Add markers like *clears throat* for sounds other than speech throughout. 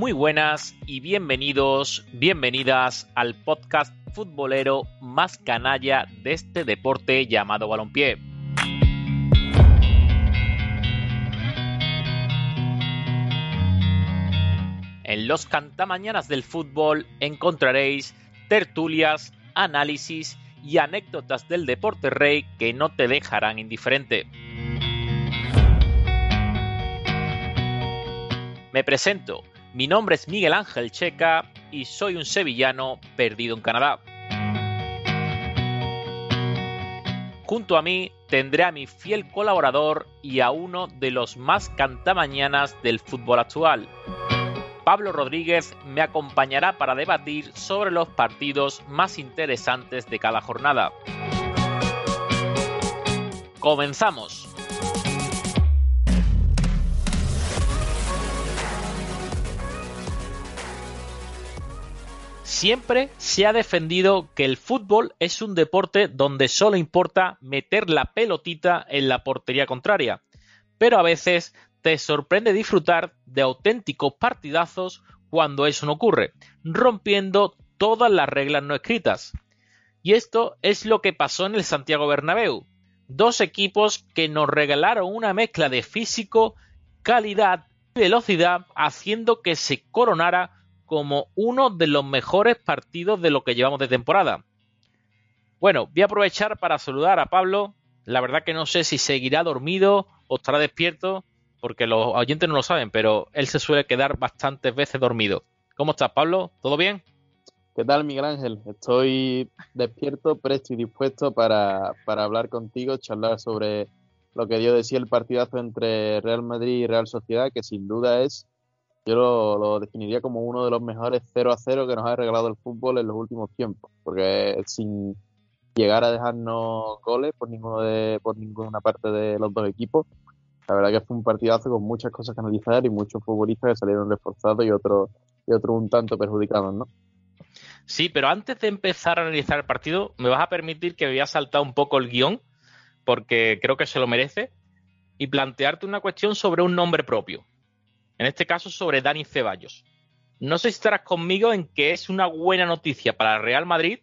muy buenas y bienvenidos, bienvenidas al podcast futbolero más canalla de este deporte llamado balompié. En los cantamañanas del fútbol encontraréis tertulias, análisis y anécdotas del deporte rey que no te dejarán indiferente. Me presento, mi nombre es Miguel Ángel Checa y soy un sevillano perdido en Canadá. Junto a mí tendré a mi fiel colaborador y a uno de los más cantamañanas del fútbol actual. Pablo Rodríguez me acompañará para debatir sobre los partidos más interesantes de cada jornada. Comenzamos. Siempre se ha defendido que el fútbol es un deporte donde solo importa meter la pelotita en la portería contraria, pero a veces te sorprende disfrutar de auténticos partidazos cuando eso no ocurre, rompiendo todas las reglas no escritas. Y esto es lo que pasó en el Santiago Bernabéu. Dos equipos que nos regalaron una mezcla de físico, calidad y velocidad, haciendo que se coronara como uno de los mejores partidos de lo que llevamos de temporada. Bueno, voy a aprovechar para saludar a Pablo. La verdad que no sé si seguirá dormido o estará despierto, porque los oyentes no lo saben, pero él se suele quedar bastantes veces dormido. ¿Cómo estás, Pablo? ¿Todo bien? ¿Qué tal, Miguel Ángel? Estoy despierto, presto y dispuesto para, para hablar contigo, charlar sobre lo que dio de sí el partidazo entre Real Madrid y Real Sociedad, que sin duda es yo lo, definiría como uno de los mejores 0 a 0 que nos ha regalado el fútbol en los últimos tiempos, porque sin llegar a dejarnos goles por ninguno de por ninguna parte de los dos equipos. La verdad que fue un partidazo con muchas cosas que analizar y muchos futbolistas que salieron reforzados y otros y otros un tanto perjudicados, ¿no? Sí, pero antes de empezar a analizar el partido, me vas a permitir que me voy a saltar un poco el guion, porque creo que se lo merece, y plantearte una cuestión sobre un nombre propio en este caso sobre Dani Ceballos. No sé si estarás conmigo en que es una buena noticia para el Real Madrid,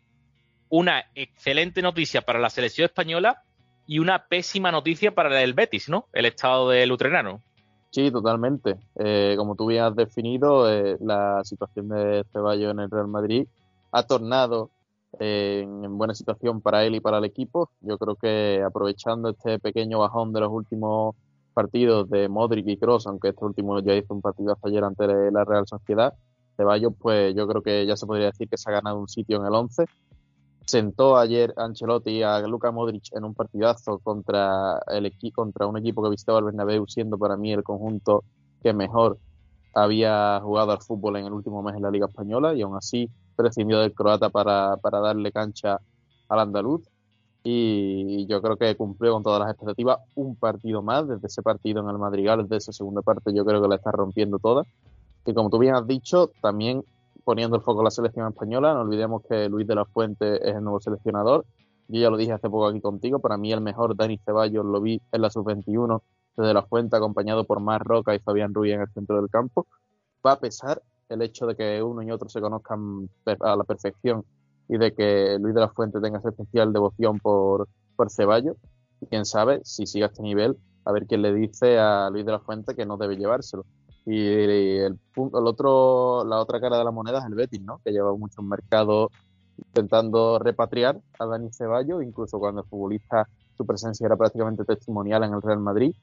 una excelente noticia para la selección española y una pésima noticia para el Betis, ¿no? El estado del Utrenano. Sí, totalmente. Eh, como tú bien has definido, eh, la situación de Ceballos en el Real Madrid ha tornado eh, en buena situación para él y para el equipo. Yo creo que aprovechando este pequeño bajón de los últimos partidos de Modric y Cross, aunque este último ya hizo un partido ayer ante la Real Sociedad, Ceballos, pues yo creo que ya se podría decir que se ha ganado un sitio en el 11. Sentó ayer Ancelotti a Luka Modric en un partidazo contra, el contra un equipo que visitaba el Bernabéu, siendo para mí el conjunto que mejor había jugado al fútbol en el último mes en la Liga Española y aún así prescindió del croata para, para darle cancha al andaluz y yo creo que cumplió con todas las expectativas. Un partido más desde ese partido en el Madrigal, desde esa segunda parte yo creo que la está rompiendo toda. Y como tú bien has dicho, también poniendo el foco en la selección española, no olvidemos que Luis de la Fuente es el nuevo seleccionador, yo ya lo dije hace poco aquí contigo, para mí el mejor Dani Ceballos lo vi en la sub-21 desde la Fuente acompañado por Mar Roca y Fabián Ruiz en el centro del campo, va a pesar el hecho de que uno y otro se conozcan a la perfección y de que Luis de la Fuente tenga esa especial devoción por, por Ceballos. Y quién sabe, si sigue a este nivel, a ver quién le dice a Luis de la Fuente que no debe llevárselo. Y punto, el otro, la otra cara de la moneda es el Betis, ¿no? Que lleva mucho mercado intentando repatriar a Dani Ceballos, incluso cuando el futbolista su presencia era prácticamente testimonial en el Real Madrid.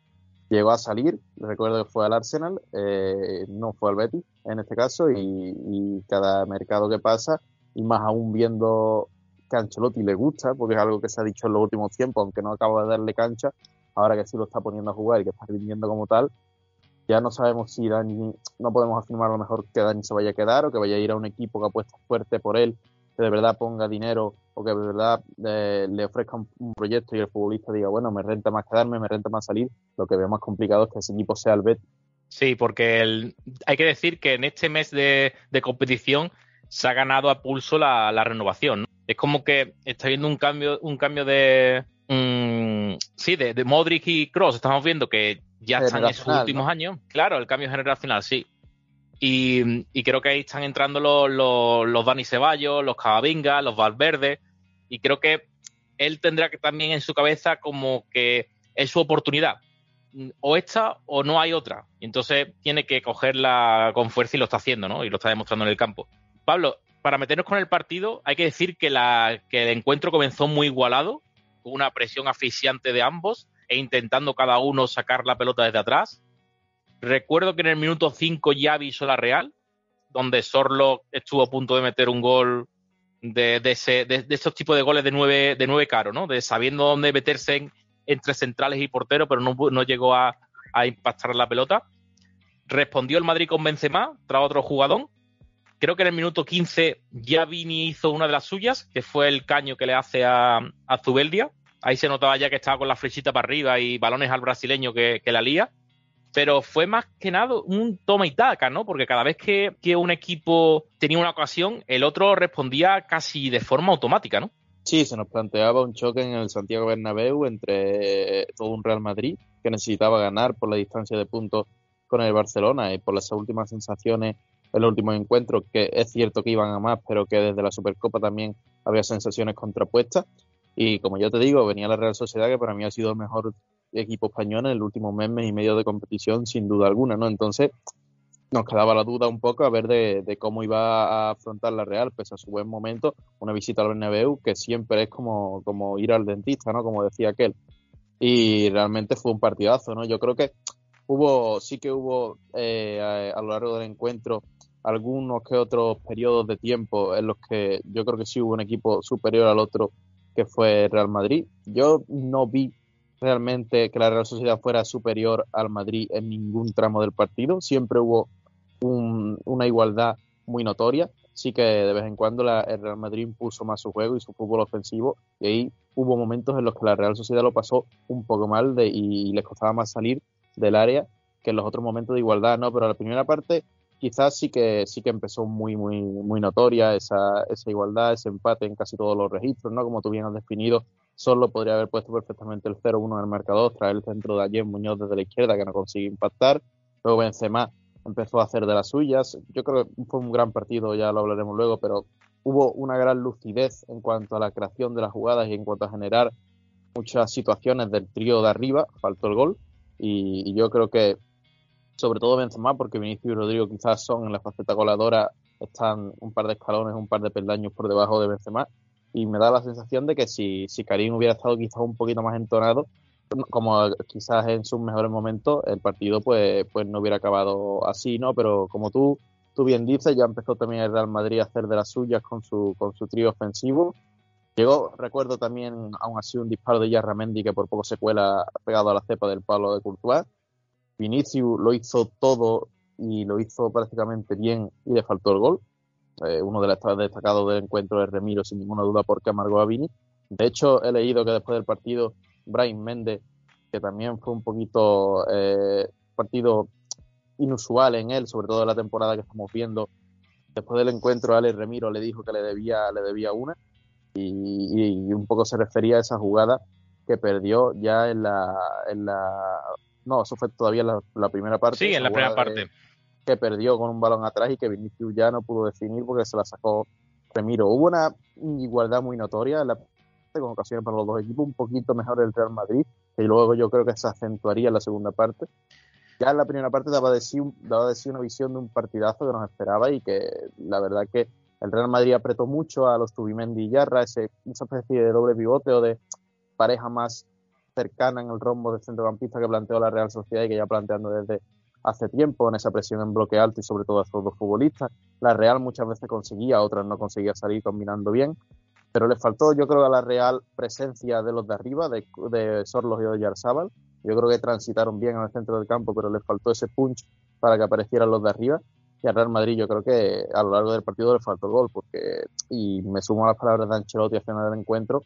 Llegó a salir, recuerdo que fue al Arsenal, eh, no fue al Betis en este caso, y, y cada mercado que pasa y más aún viendo que Ancelotti le gusta, porque es algo que se ha dicho en los últimos tiempos, aunque no acaba de darle cancha, ahora que sí lo está poniendo a jugar y que está rindiendo como tal, ya no sabemos si Dani, no podemos afirmar a lo mejor que Dani se vaya a quedar o que vaya a ir a un equipo que apuesta fuerte por él, que de verdad ponga dinero o que de verdad eh, le ofrezca un, proyecto y el futbolista diga, bueno, me renta más quedarme, me renta más salir, lo que veo más complicado es que ese equipo sea el Betis. Sí, porque hay que decir que en este mes de competición se ha ganado a pulso la, renovación. Es como que está viendo un cambio, un cambio de. Mm, sí, de, Modric y Cross. Estamos viendo que ya están en sus últimos años. Claro, el cambio generacional, sí. Y, creo que ahí están entrando los, los, Dani Ceballos, los Cavavinga, los Valverde. Y creo que él tendrá que también en su cabeza como que es su oportunidad. O esta o no hay otra. Y entonces tiene que cogerla con fuerza y lo está haciendo, ¿no? Y lo está demostrando en el campo. Pablo, para meternos con el partido, hay que decir que, el encuentro comenzó muy igualado, con una presión asfixiante de ambos e intentando cada uno sacar la pelota desde atrás. Recuerdo que en el minuto 5 ya avisó la Real, donde Sorlo estuvo a punto de meter un gol de, ese, de, tipos de goles de nueve, de nueve caro, ¿no? De sabiendo dónde meterse entre centrales y porteros, pero no, llegó a, impactar la pelota. Respondió el Madrid con Benzema, tras otro jugador. Creo que en el minuto 15 ya Vini hizo una de las suyas, que fue el caño que le hace a, a Zubeldia. Ahí se notaba ya que estaba con la flechita para arriba y balones al brasileño que, que la lía pero fue más que nada un toma y taca, ¿no? Porque cada vez que, un equipo tenía una ocasión, el otro respondía casi de forma automática, ¿no? Sí, se nos planteaba un choque en el Santiago Bernabéu entre todo un Real Madrid que necesitaba ganar por la distancia de puntos con el Barcelona y por las últimas sensaciones en los últimos encuentros, que es cierto que iban a más, pero que desde la Supercopa también había sensaciones contrapuestas. Y como yo te digo, venía la Real Sociedad, que para mí ha sido el mejor equipo español en el último mes, mes y medio de competición, sin duda alguna, ¿no? Entonces, nos quedaba la duda un poco a ver de, cómo iba a afrontar la Real, pese a su buen momento, una visita al Bernabéu, que siempre es como, como ir al dentista, ¿no? Como decía aquel. Y realmente fue un partidazo, ¿no? Yo creo que hubo, sí que hubo eh, a, a, lo largo del encuentro algunos que otros periodos de tiempo en los que yo creo que sí hubo un equipo superior al otro que fue Real Madrid. Yo no vi realmente que la Real Sociedad fuera superior al Madrid en ningún tramo del partido. Siempre hubo una igualdad muy notoria. Sí que de vez en cuando la, el Real Madrid impuso más su juego y su fútbol ofensivo y ahí hubo momentos en los que la Real Sociedad lo pasó un poco mal de, y les costaba más salir del área que en los otros momentos de igualdad, ¿no? Pero la primera parte quizás sí que sí que empezó muy muy muy notoria esa, esa igualdad, ese empate en casi todos los registros, ¿no? Como tú bien has definido, solo podría haber puesto perfectamente el 0-1 en el marcador, traer el centro de Ayer Muñoz desde la izquierda que no consigue impactar. Luego Benzema empezó a hacer de las suyas. Yo creo que fue un gran partido, ya lo hablaremos luego, pero hubo una gran lucidez en cuanto a la creación de las jugadas y en cuanto a generar muchas situaciones del trío de arriba. Faltó el gol y, yo creo que sobre todo Benzema, porque Vinicius y Rodrigo quizás son en la faceta goleadora, están un par de escalones, un par de peldaños por debajo de Benzema y me da la sensación de que si, si Karim hubiera estado quizás un poquito más entonado, como quizás en sus mejores momentos, el partido pues, pues no hubiera acabado así, ¿no? Pero como tú, tú bien dices, ya empezó también el Real Madrid a hacer de las suyas con su, con su trío ofensivo. Llegó, recuerdo también, aún así, un disparo de Yarramendi que por poco se cuela pegado a la cepa del palo de Courtois. Vinicius lo hizo todo y lo hizo prácticamente bien y le faltó el gol. Eh, uno de los destacados del encuentro es Remiro, sin ninguna duda, porque amargó a Vini. De hecho, he leído que después del partido, Brian Méndez, que también fue un poquito eh, partido inusual en él, sobre todo en la temporada que estamos viendo, después del encuentro, Alex Remiro le dijo que le debía, le debía una y, un poco se refería a esa jugada que perdió ya en la no, eso fue todavía la, la primera parte. Sí, en la primera parte que perdió con un balón atrás y que Vinicius ya no pudo definir porque se la sacó Remiro. Hubo una igualdad muy notoria en la con ocasiones para los dos equipos, un poquito mejor el Real Madrid, y luego yo creo que se acentuaría en la segunda parte. Ya en la primera parte daba de sí, daba de sí una visión de un partidazo que nos esperaba y que la verdad que el Real Madrid apretó mucho a los Tubimendi y Yarra, ese, esa especie de doble pivote o de pareja más cercana en el rombo de centrocampista que planteó la Real Sociedad y que ya planteando desde hace tiempo en esa presión en bloque alto y sobre todo a esos dos futbolistas. La Real muchas veces conseguía, otras no conseguía salir combinando bien, pero le faltó yo creo a la Real presencia de los de arriba, de, de Sorlos y de Yarzábal. Yo creo que transitaron bien en el centro del campo, pero les faltó ese punch para que aparecieran los de arriba. Y al Real Madrid yo creo que a lo largo del partido le faltó el gol, porque, y me sumo a las palabras de Ancelotti al final del encuentro,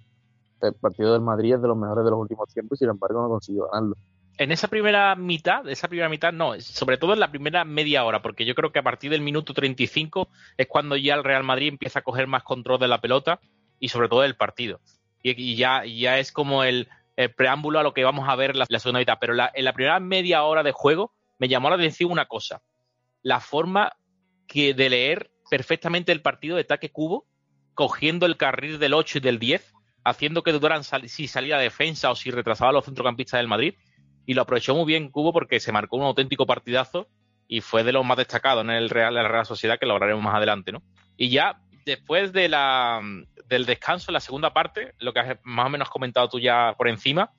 el partido del Madrid es de los mejores de los últimos tiempos y sin embargo no consiguió ganarlo en esa primera mitad, esa primera mitad no, sobre todo en la primera media hora, porque yo creo que a partir del minuto 35 es cuando ya el Real Madrid empieza a coger más control de la pelota y sobre todo del partido. Y, ya, ya es como el, preámbulo a lo que vamos a ver la, la segunda mitad. Pero en la primera media hora de juego me llamó la atención una cosa. la forma que de leer perfectamente el partido de ataque cubo, cogiendo el carril del 8 y del 10, haciendo que dudaran si salía defensa o si retrasaba a los centrocampistas del Madrid. Y lo aprovechó muy bien Cubo porque se marcó un auténtico partidazo y fue de los más destacados en el Real, la Real Sociedad, que lo hablaremos más adelante, ¿no? Y ya después de la, del descanso en la segunda parte, lo que has más o menos comentado tú ya por encima,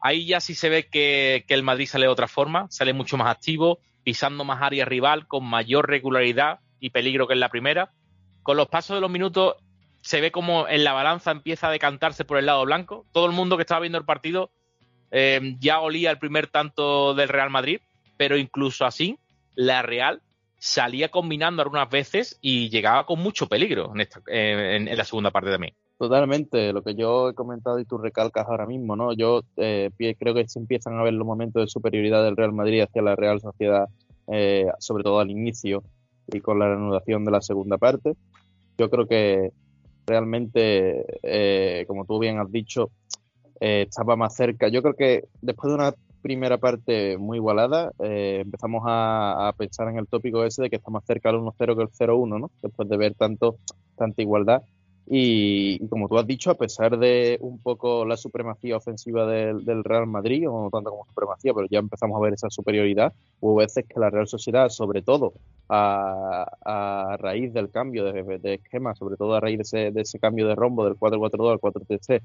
ahí ya sí se ve que, que el Madrid sale de otra forma, sale mucho más activo, pisando más área rival con mayor regularidad y peligro que en la primera. Con los pasos de los minutos se ve como en la balanza empieza a decantarse por el lado blanco. Todo el mundo que estaba viendo el partido eh, ya olía el primer tanto del Real Madrid, pero incluso así, la Real salía combinando algunas veces y llegaba con mucho peligro en, la segunda parte también. Totalmente, lo que yo he comentado y tú recalcas ahora mismo, ¿no? Yo eh, creo que se empiezan a ver los momentos de superioridad del Real Madrid hacia la Real Sociedad, eh, sobre todo al inicio y con la reanudación de la segunda parte. Yo creo que realmente, eh, como tú bien has dicho, eh, estaba más cerca. Yo creo que después de una primera parte muy igualada, eh, empezamos a, pensar en el tópico ese de que está más cerca el 1-0 que el 0-1, ¿no? Después de ver tanto, tanta igualdad. Y, como tú has dicho, a pesar de un poco la supremacía ofensiva del, Real Madrid, o no tanto como supremacía, pero ya empezamos a ver esa superioridad, hubo veces que la Real Sociedad, sobre todo a, raíz del cambio de, esquema, sobre todo a raíz de ese, cambio de rombo del 4-4-2 al 4-3-3,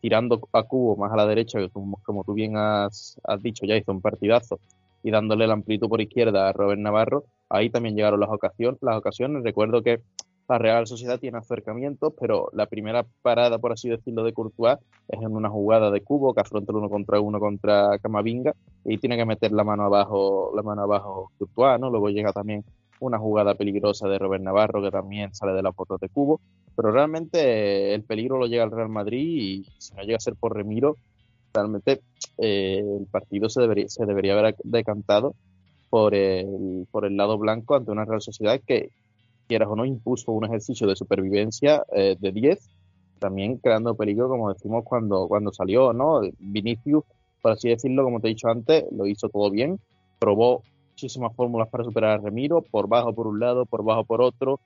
tirando a Cubo más a la derecha, que como, tú bien has, dicho, ya hizo un partidazo, y dándole la amplitud por izquierda a Robert Navarro, ahí también llegaron las ocasiones. Recuerdo que la Real Sociedad tiene acercamientos, pero la primera parada, por así decirlo, de Courtois es en una jugada de cubo que afronta el uno contra uno contra Camavinga y tiene que meter la mano abajo, la mano abajo Courtois, ¿no? Luego llega también una jugada peligrosa de Robert Navarro que también sale de la foto de cubo, pero realmente el peligro lo llega al Real Madrid y si no llega a ser por Remiro, realmente eh, el partido se debería, se debería haber decantado por el, por el lado blanco ante una Real Sociedad que, quieras o no, impuso un ejercicio de supervivencia eh, de 10, también creando peligro, como decimos, cuando, cuando salió, ¿no? Vinicius, por así decirlo, como te he dicho antes, lo hizo todo bien, probó muchísimas fórmulas para superar a Remiro, por bajo por un lado, por bajo por otro,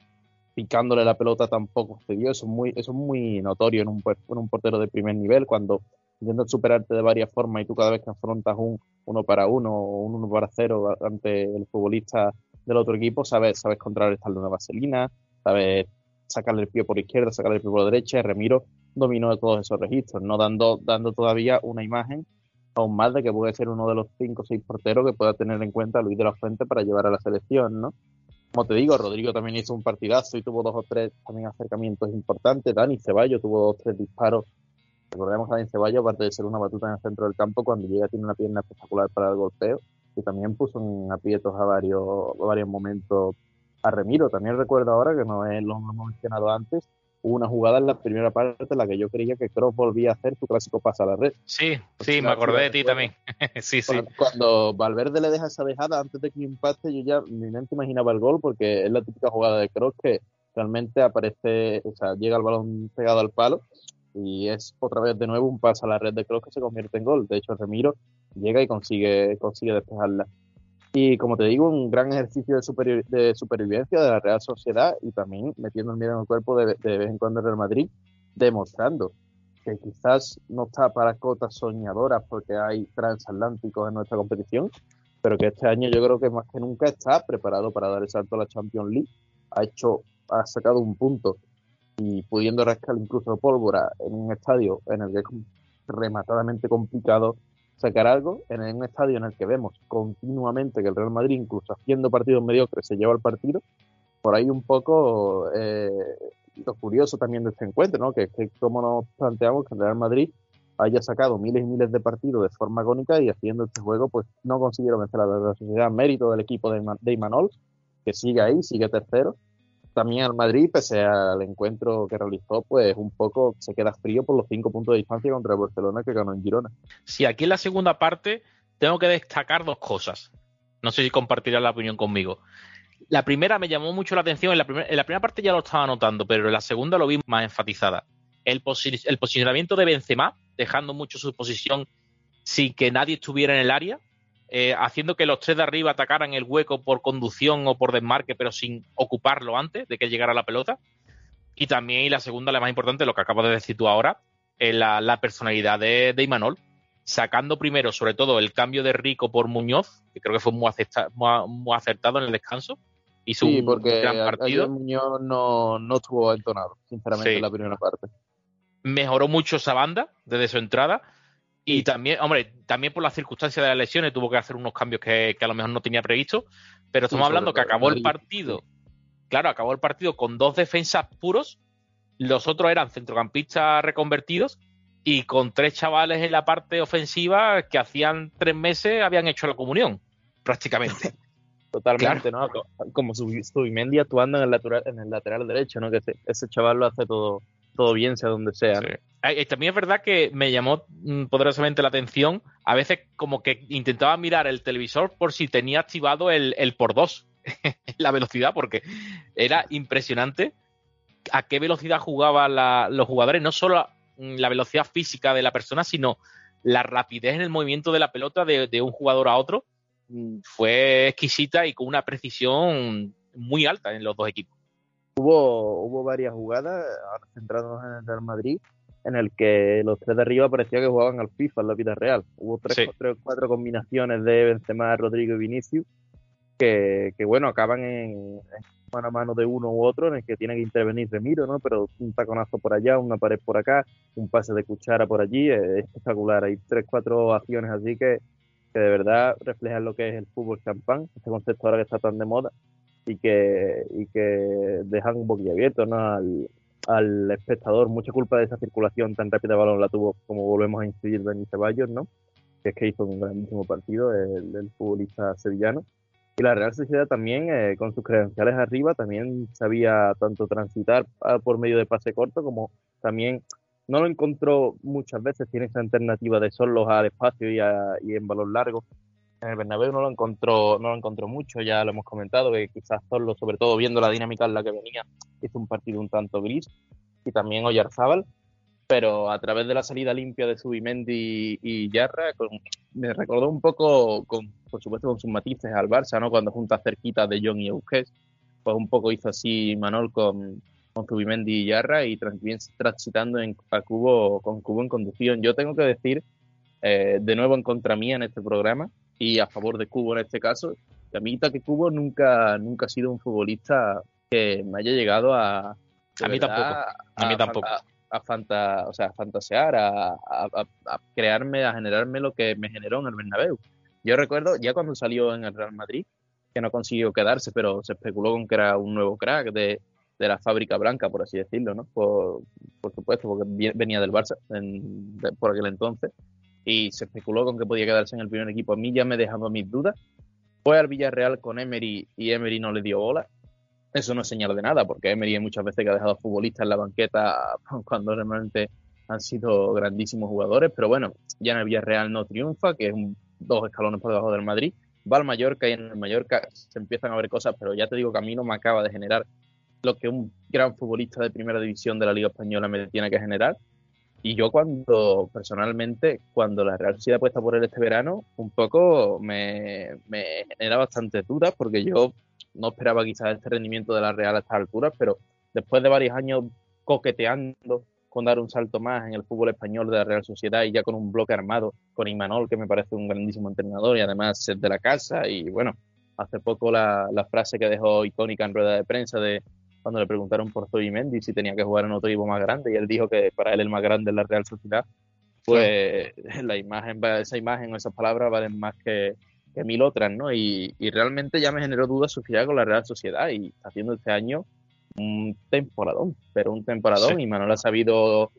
picándole la pelota tampoco se dio, eso es muy, eso es muy notorio en un, en un portero de primer nivel, cuando intentas superarte de varias formas y tú cada vez que afrontas un uno para uno o un uno para cero ante el futbolista del otro equipo, sabes, sabes contrarrestarle una vaselina, sabes sacarle el pie por izquierda, sacarle el pie por derecha, Remiro dominó de todos esos registros, no dando, dando todavía una imagen aún más de que puede ser uno de los cinco o seis porteros que pueda tener en cuenta Luis de la Fuente para llevar a la selección, ¿no? Como te digo, Rodrigo también hizo un partidazo y tuvo dos o tres también acercamientos importantes. Dani Ceballos tuvo dos o tres disparos. Recordemos a Dani Ceballos, aparte de ser una batuta en el centro del campo, cuando llega tiene una pierna espectacular para el golpeo y también puso en aprietos a varios, a varios momentos a Remiro. También recuerdo ahora, que no es lo hemos mencionado antes, hubo una jugada en la primera parte en la que yo creía que Cross volvía a hacer su clásico pase a la red. Sí, sí, me acordé de ti también. *laughs* sí, sí. Cuando, Valverde le deja esa dejada antes de que impacte, yo ya mi mente imaginaba el gol porque es la típica jugada de Cross que realmente aparece, o sea, llega el balón pegado al palo y es otra vez de nuevo un pase a la red de Cross que se convierte en gol. De hecho, Remiro llega y consigue, consigue despejarla. Y como te digo, un gran ejercicio de, supervivencia de la Real Sociedad y también metiendo el miedo en el cuerpo de, de vez en cuando el Real Madrid, demostrando que quizás no está para cotas soñadoras porque hay transatlánticos en nuestra competición, pero que este año yo creo que más que nunca está preparado para dar el salto a la Champions League. Ha hecho, ha sacado un punto y pudiendo rascar incluso pólvora en un estadio en el que es rematadamente complicado sacar algo en un estadio en el que vemos continuamente que el Real Madrid, incluso haciendo partidos mediocres, se lleva el partido. Por ahí un poco eh, lo curioso también de este encuentro, ¿no? que es que como nos planteamos que el Real Madrid haya sacado miles y miles de partidos de forma agónica y haciendo este juego, pues no consiguieron vencer a la sociedad. Mérito del equipo de, de Imanol, que sigue ahí, sigue tercero, también al Madrid, pese al encuentro que realizó, pues un poco se queda frío por los cinco puntos de distancia contra el Barcelona que ganó en Girona. Sí, aquí en la segunda parte tengo que destacar dos cosas. No sé si compartirás la opinión conmigo. La primera me llamó mucho la atención, en la, en la primera parte ya lo estaba notando, pero en la segunda lo vi más enfatizada. El, el posicionamiento de Benzema, dejando mucho su posición sin que nadie estuviera en el área, eh, haciendo que los tres de arriba atacaran el hueco por conducción o por desmarque, pero sin ocuparlo antes de que llegara la pelota. Y también, y la segunda, la más importante, lo que acabo de decir tú ahora, la, personalidad de, de, Imanol, sacando primero, sobre todo, el cambio de Rico por Muñoz, que creo que fue muy, acertado en el descanso. Hizo sí, porque un gran partido. Muñoz no, no estuvo entonado, sinceramente, en la primera parte. Mejoró mucho esa banda desde su entrada. Y también, hombre, también por las circunstancias de las lesiones tuvo que hacer unos cambios que, a lo mejor no tenía previsto. Pero estamos hablando que acabó el partido claro, acabó el partido con dos defensas puros, los otros eran centrocampistas reconvertidos y con tres chavales en la parte ofensiva que hacían tres meses habían hecho la comunión, prácticamente. *laughs* Totalmente, ¿no? Como Subimendi actuando en el, lateral, en el lateral derecho, ¿no? Que ese, chaval lo hace todo, todo bien, sea donde sea. También es verdad que me llamó mm, poderosamente la atención, a veces como que intentaba mirar el televisor por si tenía activado el, el por dos *laughs* la velocidad, porque era impresionante a qué velocidad jugaban los jugadores, no solo la velocidad física de la persona, sino la rapidez en el movimiento de la pelota de, un jugador a otro mm, fue exquisita y con una precisión muy alta en los dos equipos. Hubo, hubo varias jugadas, ahora centrándonos en el Real Madrid, en el que los tres de arriba parecía que jugaban al FIFA en la vida real. Hubo tres, o cuatro combinaciones de Benzema, Rodrigo y Vinicius que, bueno, acaban en, mano a mano de uno u otro en el que tiene que intervenir Remiro, ¿no? Pero un taconazo por allá, una pared por acá, un pase de cuchara por allí, es espectacular. Hay tres, cuatro acciones así que, que de verdad reflejan lo que es el fútbol champán, este concepto ahora que está tan de moda y que, y que dejan un boquiabierto ¿no? al, al espectador. Mucha culpa de esa circulación tan rápida de balón la tuvo, como volvemos a incidir, Benítez Ceballos, ¿no? Que es que hizo un grandísimo partido el, el futbolista sevillano y la Real Sociedad también, eh, con sus credenciales arriba, también sabía tanto transitar ah, por medio de pase corto como también no lo encontró muchas veces, tiene esa alternativa de solos al espacio y, y en balón largo. En el Bernabéu no lo encontró, no lo encontró mucho, ya lo hemos comentado, que quizás solo, sobre todo viendo la dinámica en la que venía, hizo un partido un tanto gris. Y también Oyarzábal, pero a través de la salida limpia de Subimendi y, Yarra, me recordó un poco, con, por supuesto con sus matices al Barça, ¿no? Cuando junta cerquita de John y Euskes, pues un poco hizo así Manol con, con Subimendi y Yarra y transitando en, a Cubo, con Cubo en conducción. Yo tengo que decir, eh, de nuevo en contra mía en este programa y a favor de Cubo en este caso, que a mí que Cubo nunca, nunca ha sido un futbolista que me haya llegado a... A mí tampoco. A, mí tampoco a, fanta, o sea, a fantasear, a, a, crearme, a generarme lo que me generó en el Bernabéu. Yo recuerdo, ya cuando salió en el Real Madrid, que no consiguió quedarse, pero se especuló con que era un nuevo crack de, de la fábrica blanca, por así decirlo, ¿no? Por, por supuesto, porque venía del Barça en, por aquel entonces, y se especuló con que podía quedarse en el primer equipo. A mí ya me dejaba mis dudas. Fue al Villarreal con Emery y Emery no le dio bola eso no es señal de nada, porque Emery muchas veces que ha dejado futbolistas en la banqueta *laughs* cuando realmente han sido grandísimos jugadores, pero bueno, ya en el Villarreal no triunfa, que es un, dos escalones por debajo del Madrid, va al Mallorca y en el Mallorca se empiezan a ver cosas, pero ya te digo que a mí no me acaba de generar lo que un gran futbolista de primera división de la Liga Española me tiene que generar. Y yo cuando, personalmente, cuando la Real Sociedad puesta por él este verano, un poco me, me genera bastante dudas, porque yo no esperaba quizás este rendimiento de la Real a estas alturas, pero después de varios años coqueteando con dar un salto más en el fútbol español de la Real Sociedad y ya con un bloque armado con Imanol, que me parece un grandísimo entrenador y además es de la casa. Y bueno, hace poco la, frase que dejó icónica en rueda de prensa de cuando le preguntaron por Mendy si tenía que jugar en otro equipo más grande y él dijo que para él el más grande es la Real Sociedad, pues *laughs* la imagen, esa imagen o esas palabras valen más que, que mil otras, ¿no? Y, realmente ya me generó dudas su con la Real Sociedad y está haciendo este año un temporadón, pero un temporadón y Manuel ha sabido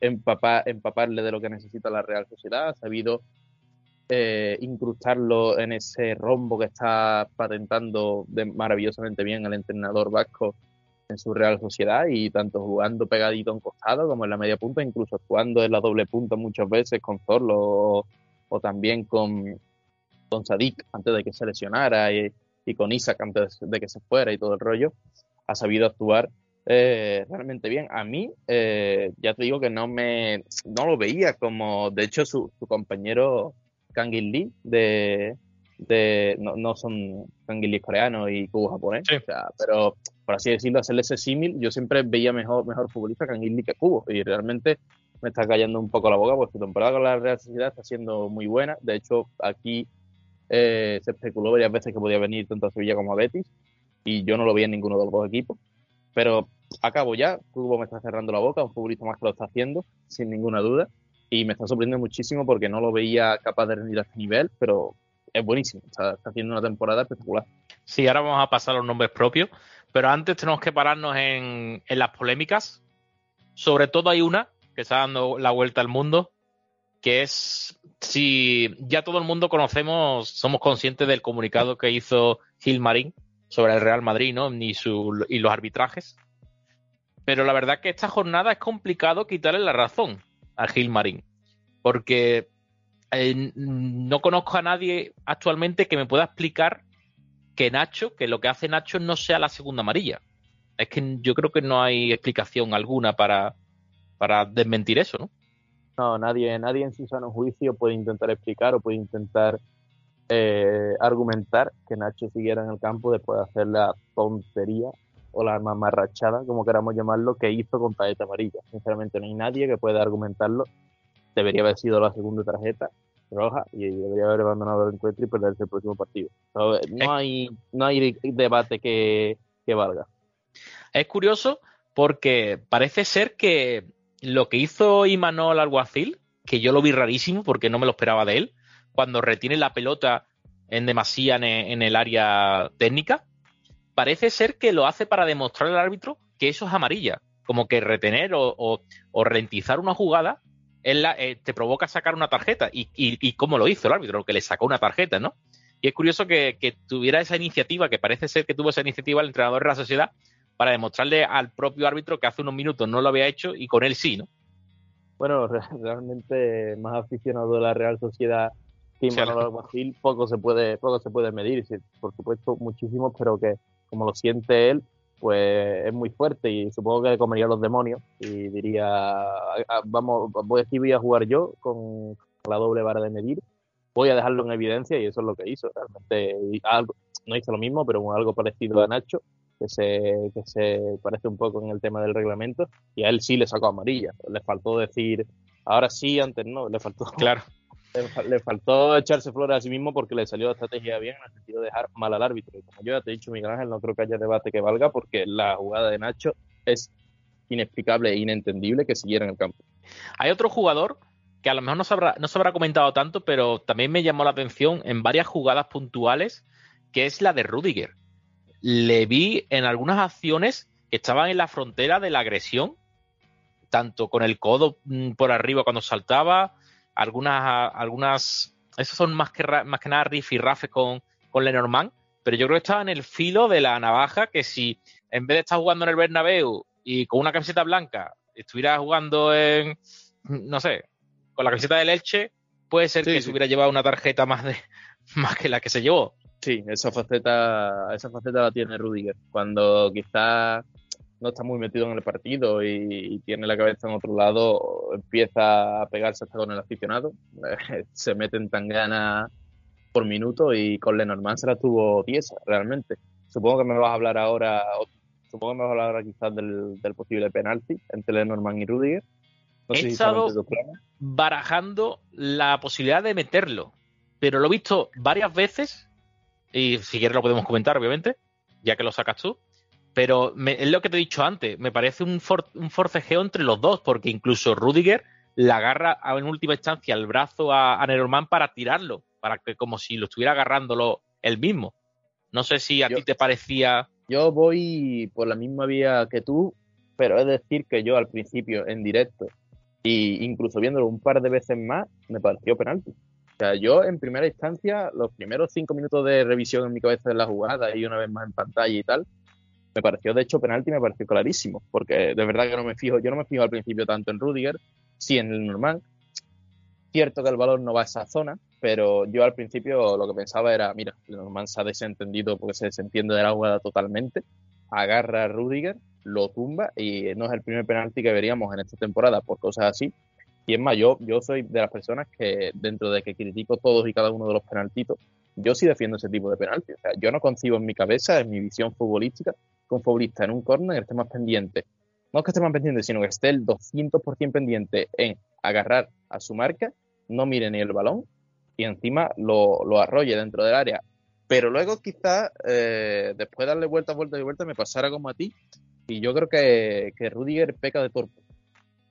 empapar, empaparle de lo que necesita la Real Sociedad, ha sabido eh, incrustarlo en ese rombo que está patentando de maravillosamente bien el entrenador vasco en su Real Sociedad y tanto jugando pegadito en costado como en la media punta, incluso jugando en la doble punta muchas veces con Zorlo o también con, con Sadik antes de que se lesionara y, con Isaac antes de que se fuera y todo el rollo, ha sabido actuar eh, realmente bien. A mí, eh, ya te digo que no me no lo veía como, de hecho, su, compañero Kangin Lee de, de no, no son Kangili coreano y Kubo japonés, o sea, pero por así decirlo, hacerle ese símil, yo siempre veía mejor, mejor futbolista Kangili que Kubo y realmente me está callando un poco la boca porque su temporada con la Real Sociedad está siendo muy buena. De hecho, aquí eh, se especuló varias veces que podía venir tanto a Sevilla como a Betis y yo no lo vi en ninguno de los dos equipos. Pero acabo ya, Kubo me está cerrando la boca, un futbolista más que lo está haciendo, sin ninguna duda. Y me está sorprendiendo muchísimo porque no lo veía capaz de rendir a este nivel, pero es buenísimo. Está, haciendo una temporada espectacular. Sí, ahora vamos a pasar a los nombres propios, pero antes tenemos que pararnos en, en las polémicas. Sobre todo hay una que está dando la vuelta al mundo, que es si ya todo el mundo conocemos, somos conscientes del comunicado que hizo Gil Marín sobre el Real Madrid, ¿no? Y, su, y los arbitrajes. Pero la verdad que esta jornada es complicado quitarle la razón a Gil Marín, porque eh, no conozco a nadie actualmente que me pueda explicar que Nacho, que lo que hace Nacho no sea la segunda amarilla. Es que yo creo que no hay explicación alguna para, para desmentir eso, ¿no? No, nadie, nadie en su sano juicio puede intentar explicar o puede intentar eh, argumentar que Nacho siguiera en el campo después de hacer la tontería o la mamarrachada, como queramos llamarlo, que hizo con tarjeta amarilla. Sinceramente, no hay nadie que pueda argumentarlo. Debería haber sido la segunda tarjeta roja y debería haber abandonado el encuentro y perderse el próximo partido. No hay, no hay debate que, que valga. Es curioso porque parece ser que lo que hizo Imanol Alguacil, que yo lo vi rarísimo porque no me lo esperaba de él, cuando retiene la pelota en demasía en el área técnica, parece ser que lo hace para demostrar al árbitro que eso es amarilla. Como que retener o, rentizar una jugada eh, te provoca sacar una tarjeta. Y, y, cómo lo hizo el árbitro, que le sacó una tarjeta, ¿no? Y es curioso que, que, tuviera esa iniciativa, que parece ser que tuvo esa iniciativa el entrenador de la sociedad, para demostrarle al propio árbitro que hace unos minutos no lo había hecho y con él sí, ¿no? Bueno, *laughs* realmente más aficionado de la Real Sociedad que Manuel Alguacil, poco se puede, poco se puede medir, por supuesto muchísimo, pero que como lo siente él, pues es muy fuerte y supongo que comería los demonios y diría, vamos, voy aquí voy a jugar yo con la doble vara de medir, voy a dejarlo en evidencia y eso es lo que hizo realmente. Algo, no hizo lo mismo, pero algo parecido a Nacho que se, que se parece un poco en el tema del reglamento, y a él sí le sacó amarilla. Le faltó decir, ahora sí, antes no, le faltó. Claro. Le, faltó echarse flores a sí mismo porque le salió la estrategia bien en el sentido de dejar mal al árbitro. Y como yo ya te he dicho, Miguel Ángel, no creo que haya debate que valga porque la jugada de Nacho es inexplicable e inentendible que siguiera en el campo. Hay otro jugador que a lo mejor no se, habrá, no se habrá comentado tanto, pero también me llamó la atención en varias jugadas puntuales, que es la de Rudiger le vi en algunas acciones que estaban en la frontera de la agresión, tanto con el codo mm, por arriba cuando saltaba, algunas, algunas, esos son más que, más que nada riff y rafe con, con Lenormand, pero yo creo que estaba en el filo de la navaja que si en vez de estar jugando en el Bernabéu y con una camiseta blanca estuviera jugando en, no sé, con la camiseta del Elche, puede ser que se hubiera llevado una tarjeta más de *laughs* más que la que se llevó. Sí, esa faceta, esa faceta la tiene Rudiger. Cuando quizás no está muy metido en el partido y, tiene la cabeza en otro lado, empieza a pegarse hasta con el aficionado. *laughs* se meten tan ganas por minuto y con Lenormand se la tuvo tiesa, realmente. Supongo que me vas a hablar ahora, supongo que me vas a hablar ahora quizás del, posible penalti entre Lenormand y Rudiger. He estado barajando la posibilidad de meterlo, pero lo he visto varias veces y si quieres lo podemos comentar, obviamente, ya que lo sacas tú. Pero es lo que te he dicho antes, me parece un, un forcejeo entre los dos, porque incluso Rudiger le agarra en última instancia el brazo a, a para tirarlo, para que como si lo estuviera agarrándolo él mismo. No sé si a ti te parecía. Yo voy por la misma vía que tú, pero es decir que yo al principio en directo e incluso viéndolo un par de veces más, me pareció penalti. O sea, yo en primera instancia, los primeros cinco minutos de revisión en mi cabeza de la jugada y una vez más en pantalla y tal, me pareció de hecho penalti, me pareció clarísimo, porque de verdad que no me fijo, yo no me fijo al principio tanto en Rudiger, sí en el normal. Cierto que el balón no va a esa zona, pero yo al principio lo que pensaba era, mira, el normal se ha desentendido porque se desentiende de la jugada totalmente, agarra a Rudiger, lo tumba y no es el primer penalti que veríamos en esta temporada por cosas así, y es más, yo, soy de las personas que dentro de que critico todos y cada uno de los penaltitos, yo sí defiendo ese tipo de penalti. O sea, yo no concibo en mi cabeza, en mi visión futbolística, que un futbolista en un córner esté más pendiente. No que esté más pendiente, sino que esté el 200% pendiente en agarrar a su marca, no mire ni el balón y encima lo, lo arrolle dentro del área. Pero luego quizás, eh, después de darle vueltas, vueltas y vueltas, me pasara como a ti. Y yo creo que, que Rudiger peca de torpe.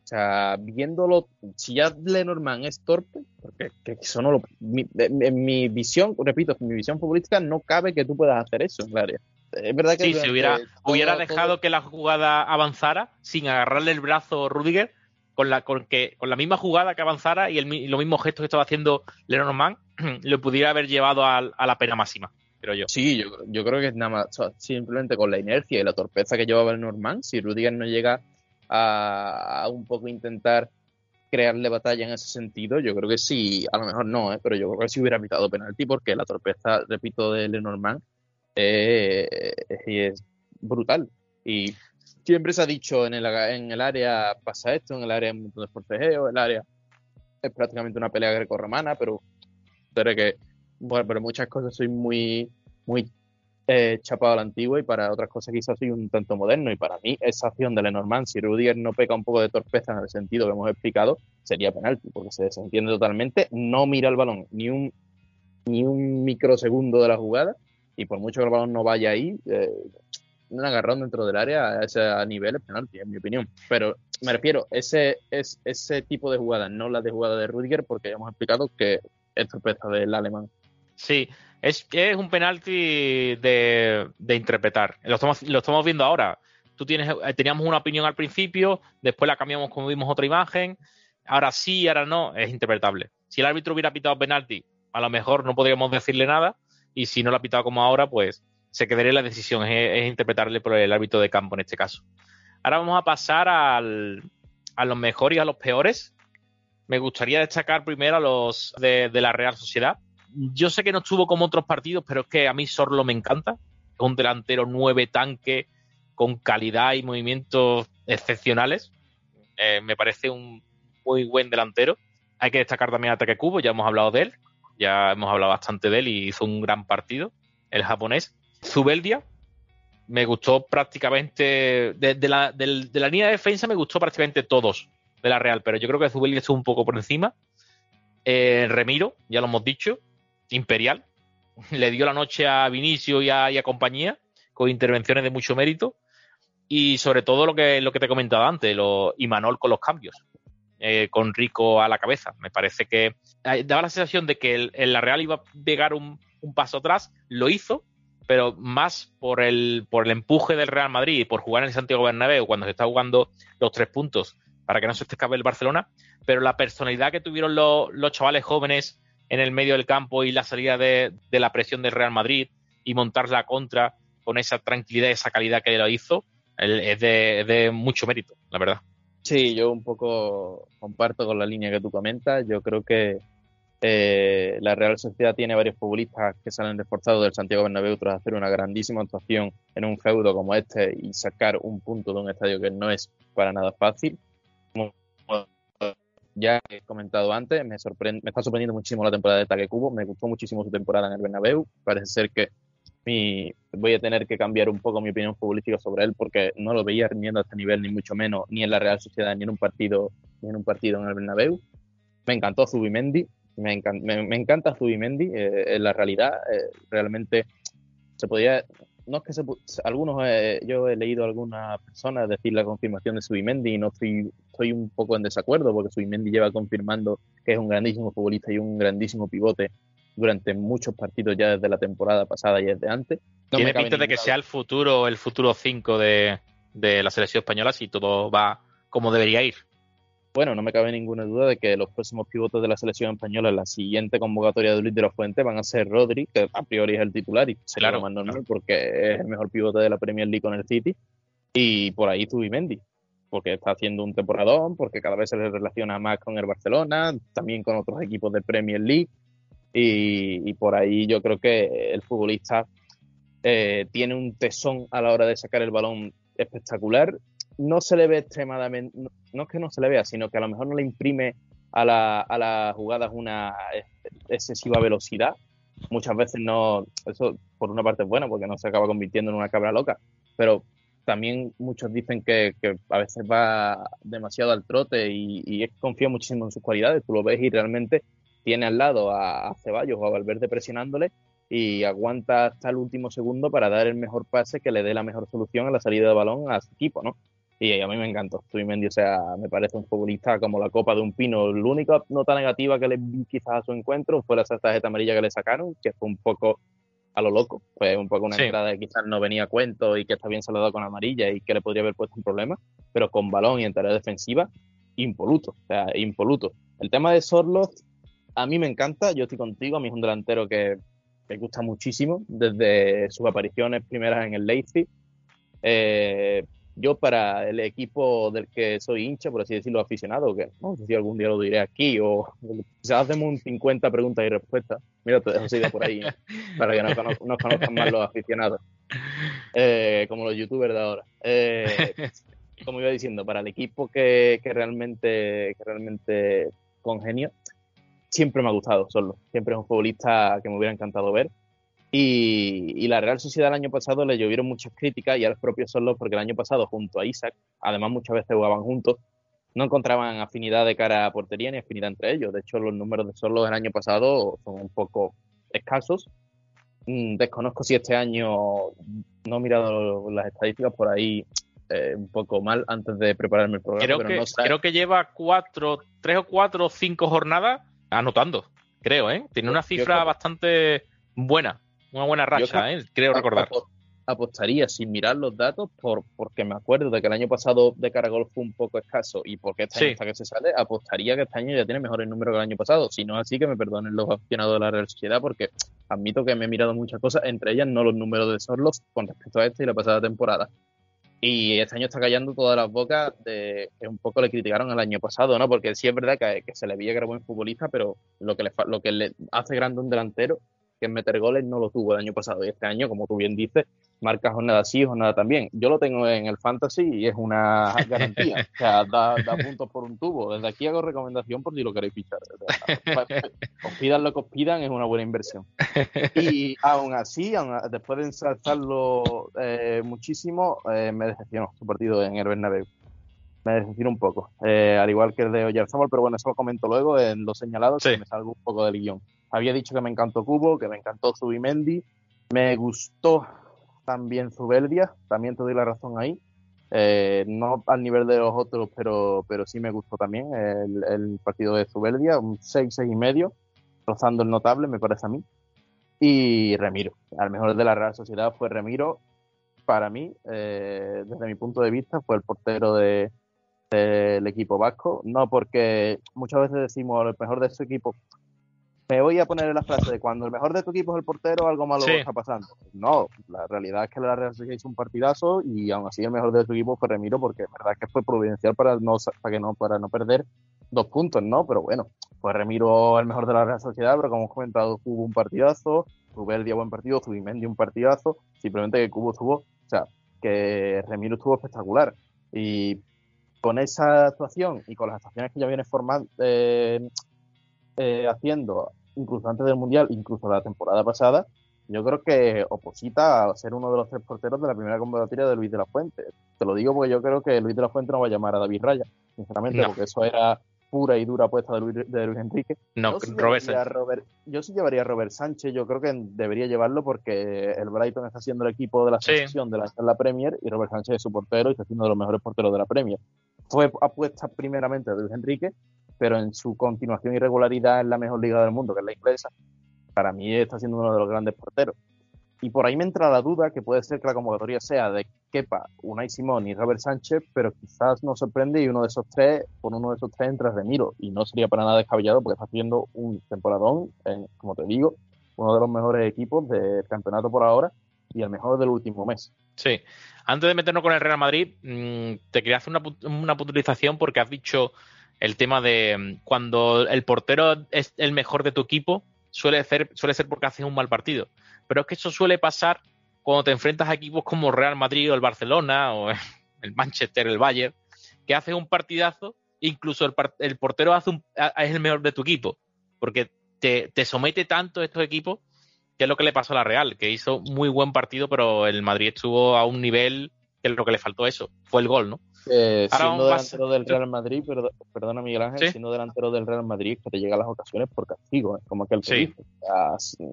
O sea, viéndolo, si ya Lenormand es torpe, porque eso no lo, en mi visión, repito, en mi visión futbolística no cabe que tú puedas hacer eso en el área. Es verdad que sí, si hubiera, hubiera dejado que la jugada avanzara sin agarrarle el brazo Rudiger, con la, con que, con la misma jugada que avanzara y, el, los mismos gestos que estaba haciendo Lenormand, *clears throat* lo pudiera haber llevado a, a, la pena máxima. Pero yo. Sí, yo, yo creo que es nada más, simplemente con la inercia y la torpeza que llevaba Lenormand, si Rudiger no llega a, un poco intentar crearle batalla en ese sentido, yo creo que sí, a lo mejor no, ¿eh? pero yo creo que sí hubiera pitado penalti porque la torpeza, repito, de Lenormand eh, es brutal. Y siempre se ha dicho en el, en el área pasa esto, en el área hay un montón de forcejeo, el área es prácticamente una pelea greco-romana, pero que, bueno, pero muchas cosas soy muy, muy eh, chapado a la antigua y para otras cosas quizás soy un tanto moderno. Y para mí, esa acción de Lenormand, si Rudiger no peca un poco de torpeza en el sentido que hemos explicado, sería penalti, porque se desentiende totalmente, no mira el balón ni un, ni un microsegundo de la jugada, y por mucho que el balón no vaya ahí, eh, un agarrón dentro del área a ese nivel es penalti, en mi opinión. Pero me refiero, ese, es, ese tipo de jugada, no la de jugada de Rudiger, porque ya hemos explicado que es torpeza del alemán. Sí, es, es un penalti de, interpretar. Lo estamos, lo estamos viendo ahora. Tú tienes, eh, teníamos una opinión al principio, después la cambiamos como vimos otra imagen. Ahora sí, ahora no, es interpretable. Si el árbitro hubiera pitado penalti, a lo mejor no podríamos decirle nada. Y si no lo ha pitado como ahora, pues se quedaría la decisión. Es, interpretarle por el árbitro de campo en este caso. Ahora vamos a pasar al, a los mejores y a los peores. Me gustaría destacar primero a los de la Real Sociedad yo sé que no estuvo como otros partidos, pero es que a mí Sorlo me encanta. Es un delantero nueve tanque con calidad y movimientos excepcionales. Eh, me parece un muy buen delantero. Hay que destacar también a Ataque Cubo, ya hemos hablado de él. Ya hemos hablado bastante de él y hizo un gran partido, el japonés. Zubeldia, me gustó prácticamente. De, la, línea de defensa me gustó prácticamente todos de la Real, pero yo creo que Zubeldia estuvo un poco por encima. Eh, Remiro, ya lo hemos dicho imperial. *laughs* Le dio la noche a Vinicio y a, compañía, con intervenciones de mucho mérito. Y sobre todo lo que, lo que te he comentado antes, lo, y Manol con los cambios, eh, con Rico a la cabeza. Me parece que daba la sensación de que el, la Real iba a pegar un, paso atrás, lo hizo, pero más por el, por el empuje del Real Madrid y por jugar en el Santiago Bernabéu cuando se está jugando los tres puntos para que no se escape el Barcelona, pero la personalidad que tuvieron los, los chavales jóvenes en el medio del campo y la salida de, la presión del Real Madrid y montar la contra con esa tranquilidad, y esa calidad que lo hizo, es de, mucho mérito, la verdad. Sí, yo un poco comparto con la línea que tú comentas. Yo creo que eh, la Real Sociedad tiene varios futbolistas que salen reforzados del Santiago Bernabéu tras hacer una grandísima actuación en un feudo como este y sacar un punto de un estadio que no es para nada fácil. Ya he comentado antes, me, sorprende, me está sorprendiendo muchísimo la temporada de Taque Cubo, me gustó muchísimo su temporada en el Bernabéu, parece ser que mi, voy a tener que cambiar un poco mi opinión futbolística sobre él porque no lo veía rindiendo a este nivel ni mucho menos ni en la Real Sociedad ni en un partido ni en un partido en el Bernabéu. Me encantó Zubimendi, me, me, encanta Zubimendi, eh, en la realidad eh, realmente se podía no es que se, algunos, eh, yo he leído a algunas personas decir la confirmación de Subimendi y no estoy, estoy un poco en desacuerdo porque Subimendi lleva confirmando que es un grandísimo futbolista y un grandísimo pivote durante muchos partidos ya desde la temporada pasada y desde antes. Tiene pinta de que sea el futuro, el futuro 5 de, de la selección española si todo va como debería ir. Bueno, no me cabe ninguna duda de que los próximos pivotes de la selección española en la siguiente convocatoria de Luis de la Fuente van a ser Rodri, que a priori es el titular y sería lo más normal porque es el mejor pivote de la Premier League con el City, y por ahí Zubimendi, porque está haciendo un temporadón, porque cada vez se le relaciona más con el Barcelona, también con otros equipos de Premier League, y, por ahí yo creo que el futbolista eh, tiene un tesón a la hora de sacar el balón espectacular no se le ve extremadamente, no, es que no se le vea, sino que a lo mejor no le imprime a, la, a las jugadas una excesiva velocidad, muchas veces no, eso por una parte es bueno porque no se acaba convirtiendo en una cabra loca, pero también muchos dicen que, a veces va demasiado al trote y, y confía muchísimo en sus cualidades. Tú lo ves y realmente tiene al lado a, Ceballos o a Valverde presionándole y aguanta hasta el último segundo para dar el mejor pase que le dé la mejor solución a la salida de balón a su equipo, ¿no? Y a mí me encantó. Zubimendi, o sea, me parece un futbolista como la copa de un pino. La única nota negativa que le vi quizás a su encuentro fue la tarjeta amarilla que le sacaron, que fue un poco a lo loco. Fue un poco una entrada que quizás no venía a cuento y que está bien saludado con amarilla y que le podría haber puesto un problema, pero con balón y en tarea defensiva, impoluto, o sea, impoluto. El tema de Sorloth, a mí me encanta, yo estoy contigo, a mí es un delantero que me gusta muchísimo desde sus apariciones primeras en el Leipzig. Eh, yo para el equipo del que soy hincha, por así decirlo, aficionado, que no sé si algún día lo diré aquí, o quizás hacemos un 50 preguntas y respuestas. Mira, te dejo de por ahí, *laughs* para que nos, conozcan más los aficionados, eh, como los youtubers de ahora. Eh, como iba diciendo, para el equipo que, que realmente que realmente congenio, siempre me ha gustado solo. Siempre es un futbolista que me hubiera encantado ver. Y, la Real Sociedad el año pasado le llovieron muchas críticas y a los propios Solos porque el año pasado junto a Isaac, además muchas veces jugaban juntos, no encontraban afinidad de cara a portería ni afinidad entre ellos. De hecho, los números de Solos el año pasado son un poco escasos. Mm, desconozco si este año no he mirado las estadísticas por ahí eh, un poco mal antes de prepararme el programa. Creo, que, creo que lleva cuatro, tres o cuatro o cinco jornadas anotando, creo, ¿eh? Tiene una cifra bastante buena una buena racha, ¿eh? creo recordar. Apostaría sin mirar los datos, por, porque me acuerdo de que el año pasado de Caragol fue un poco escaso y porque este año que se sale, apostaría que este año ya tiene mejores números que el año pasado. Si no así, que me perdonen los aficionados de la Real Sociedad, porque admito que me he mirado muchas cosas, entre ellas no los números de Sorlos con respecto a este y la pasada temporada. Y este año está callando todas las bocas de que un poco le criticaron el año pasado, ¿no? Porque sí es verdad que, que se le veía que era buen futbolista, pero lo que le, lo que le hace grande un delantero que meter goles no lo tuvo el año pasado y este año, como tú bien dices, marca jornada sí, jornada también. Yo lo tengo en el Fantasy y es una *laughs* garantía. o sea, da, puntos por un tubo. Desde aquí hago recomendación por si lo queréis fichar. os pidan lo que os pidan, es una buena inversión. *laughs* Y aún así, después de ensalzarlo eh, muchísimo, eh, me decepcionó su partido en el Bernabéu. Me decepcionó un poco. Eh, al igual que el de Oyarzabal, pero bueno, eso lo comento luego en los señalados, que me salgo un poco del guion. Había dicho que me encantó Cubo, que me encantó Zubimendi, me gustó también Zubeldia, también te doy la razón ahí. Eh, no al nivel de los otros, pero, pero sí me gustó también el, partido de Zubeldia, un 6, 6 y medio, rozando el notable, me parece a mí. Y Remiro, al mejor de la Real Sociedad fue Remiro. Para mí, eh, desde mi punto de vista, fue el portero del equipo vasco. No porque muchas veces decimos el mejor de su equipo, me voy a poner en la frase de cuando el mejor de tu equipo es el portero, algo malo está pasando. No, la realidad es que la Real Sociedad hizo un partidazo y aún así el mejor de tu equipo fue Remiro porque la verdad es que fue providencial para no, para que no, para no perder dos puntos, ¿no? Pero bueno, fue Remiro el mejor de la Real Sociedad, pero como hemos comentado, hubo un partidazo, dio buen partido, Zubimendi un partidazo, simplemente que Cubo estuvo, o sea, que Remiro estuvo espectacular. Y con esa actuación y con las actuaciones que ya viene formando, eh, eh, haciendo, incluso antes del Mundial, incluso la temporada pasada, yo creo que oposita a ser uno de los tres porteros de la primera convocatoria de Luis de la Fuente. Te lo digo porque yo creo que Luis de la Fuente no va a llamar a David Raya, sinceramente, porque eso era pura y dura apuesta de Luis, de Luis Enrique. No, yo sí, Robert yo sí llevaría a Robert Sánchez, yo creo que debería llevarlo porque el Brighton está siendo el equipo de la selección de la, la, Premier y Robert Sánchez es su portero y está siendo de los mejores porteros de la Premier. Fue apuesta primeramente de Luis Enrique pero en su continuación y regularidad en la mejor liga del mundo, que es la inglesa, para mí está siendo uno de los grandes porteros. Y por ahí me entra la duda que puede ser que la convocatoria sea de Kepa, Unai Simón y Robert Sánchez, pero quizás nos sorprende y uno de esos tres, por uno de esos tres entra Remiro. Y no sería para nada descabellado porque está haciendo un temporadón, como te digo, uno de los mejores equipos del campeonato por ahora y el mejor del último mes. Sí. Antes de meternos con el Real Madrid, mm, te quería hacer una, una puntualización porque has dicho el tema de mm, cuando el portero es el mejor de tu equipo, suele ser, suele ser porque haces un mal partido. Pero es que eso suele pasar cuando te enfrentas a equipos como Real Madrid o el Barcelona o *laughs* el Manchester, el Bayern, que haces un partidazo, incluso el, portero hace es el mejor de tu equipo, porque te, somete tanto estos equipos qué es lo que le pasó a la Real, que hizo muy buen partido, pero el Madrid estuvo a un nivel que lo que le faltó eso, fue el gol, ¿no? Eh, siendo delantero del Real Madrid, perdona Miguel Ángel, siendo delantero del Real Madrid, que te llega a las ocasiones por castigo, ¿eh? como aquel que dice.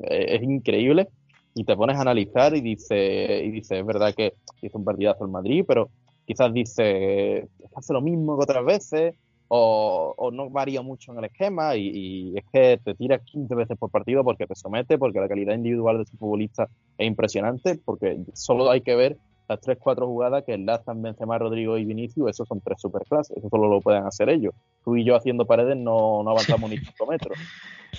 es increíble y te pones a analizar y dice, y dice, es verdad que hizo un partidazo el Madrid, pero quizás dice, hace lo mismo que otras veces, o, no varía mucho en el esquema, y, es que te tiras 15 veces por partido porque te somete, porque la calidad individual de su futbolista es impresionante, porque solo hay que ver las 3-4 jugadas que enlazan Benzema, Rodrigo y Vinicius, esos son tres superclases, eso solo lo pueden hacer ellos. Tú y yo haciendo paredes no, no avanzamos ni 5 metros.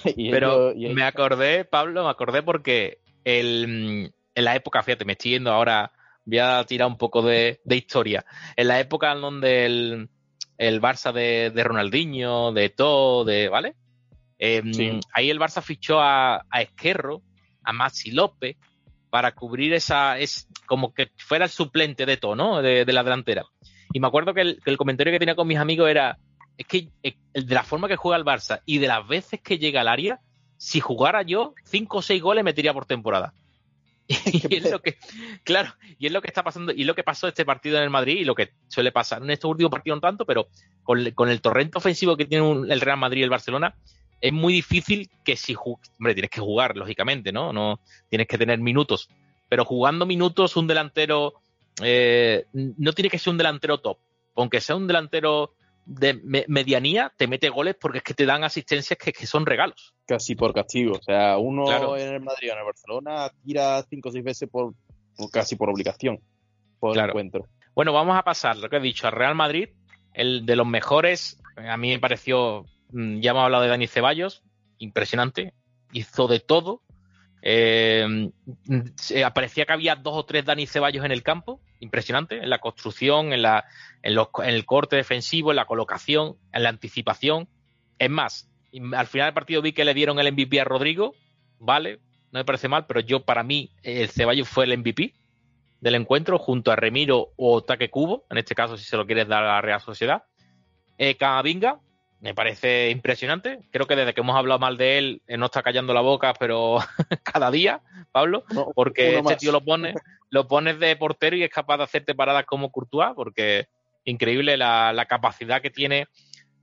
*laughs* Pero me acordé, Pablo, me acordé porque el, en la época, fíjate, me estoy yendo ahora, voy a tirar un poco de, historia. En la época en donde el, el Barça de, de, Ronaldinho, de todo, de, ¿vale? Em, ahí el Barça fichó a, a Esquerro, a Maxi López, para cubrir esa, es como que fuera el suplente de todo, ¿no? De, la delantera. Y me acuerdo que el, que el, comentario que tenía con mis amigos era, es que eh, de la forma que juega el Barça y de las veces que llega al área, si jugara yo, cinco o seis goles metería por temporada. *laughs* y es lo que, claro, y es lo que está pasando, y lo que pasó este partido en el Madrid, y lo que suele pasar en estos últimos partidos no tanto, pero con, el torrente ofensivo que tiene el Real Madrid y el Barcelona, es muy difícil que si hombre, tienes que jugar, lógicamente, ¿no? No tienes que tener minutos. Pero jugando minutos, un delantero eh, no tiene que ser un delantero top. Aunque sea un delantero de medianía te mete goles porque es que te dan asistencias que, son regalos. Casi por castigo. O sea, uno en el Madrid o en el Barcelona tira cinco o seis veces por, casi por obligación por el encuentro. Bueno, vamos a pasar lo que he dicho al Real Madrid. El de los mejores, a mí me pareció, ya hemos hablado de Dani Ceballos, impresionante. Hizo de todo. Eh, parecía que había dos o tres Dani Ceballos en el campo, impresionante, en la construcción, en, la, en, el corte defensivo, en la colocación, en la anticipación. Es más, al final del partido vi que le dieron el MVP a Rodrigo, vale, no me parece mal, pero yo para mí el Ceballos fue el MVP del encuentro junto a Remiro o Taque Cubo, en este caso si se lo quieres dar a la Real Sociedad. Eh, Camavinga, me parece impresionante. Creo que desde que hemos hablado mal de él, eh, no está callando la boca, pero *laughs* cada día, Pablo, porque este tío lo pone, lo pones de portero y es capaz de hacerte paradas como Courtois, porque increíble la, capacidad que tiene,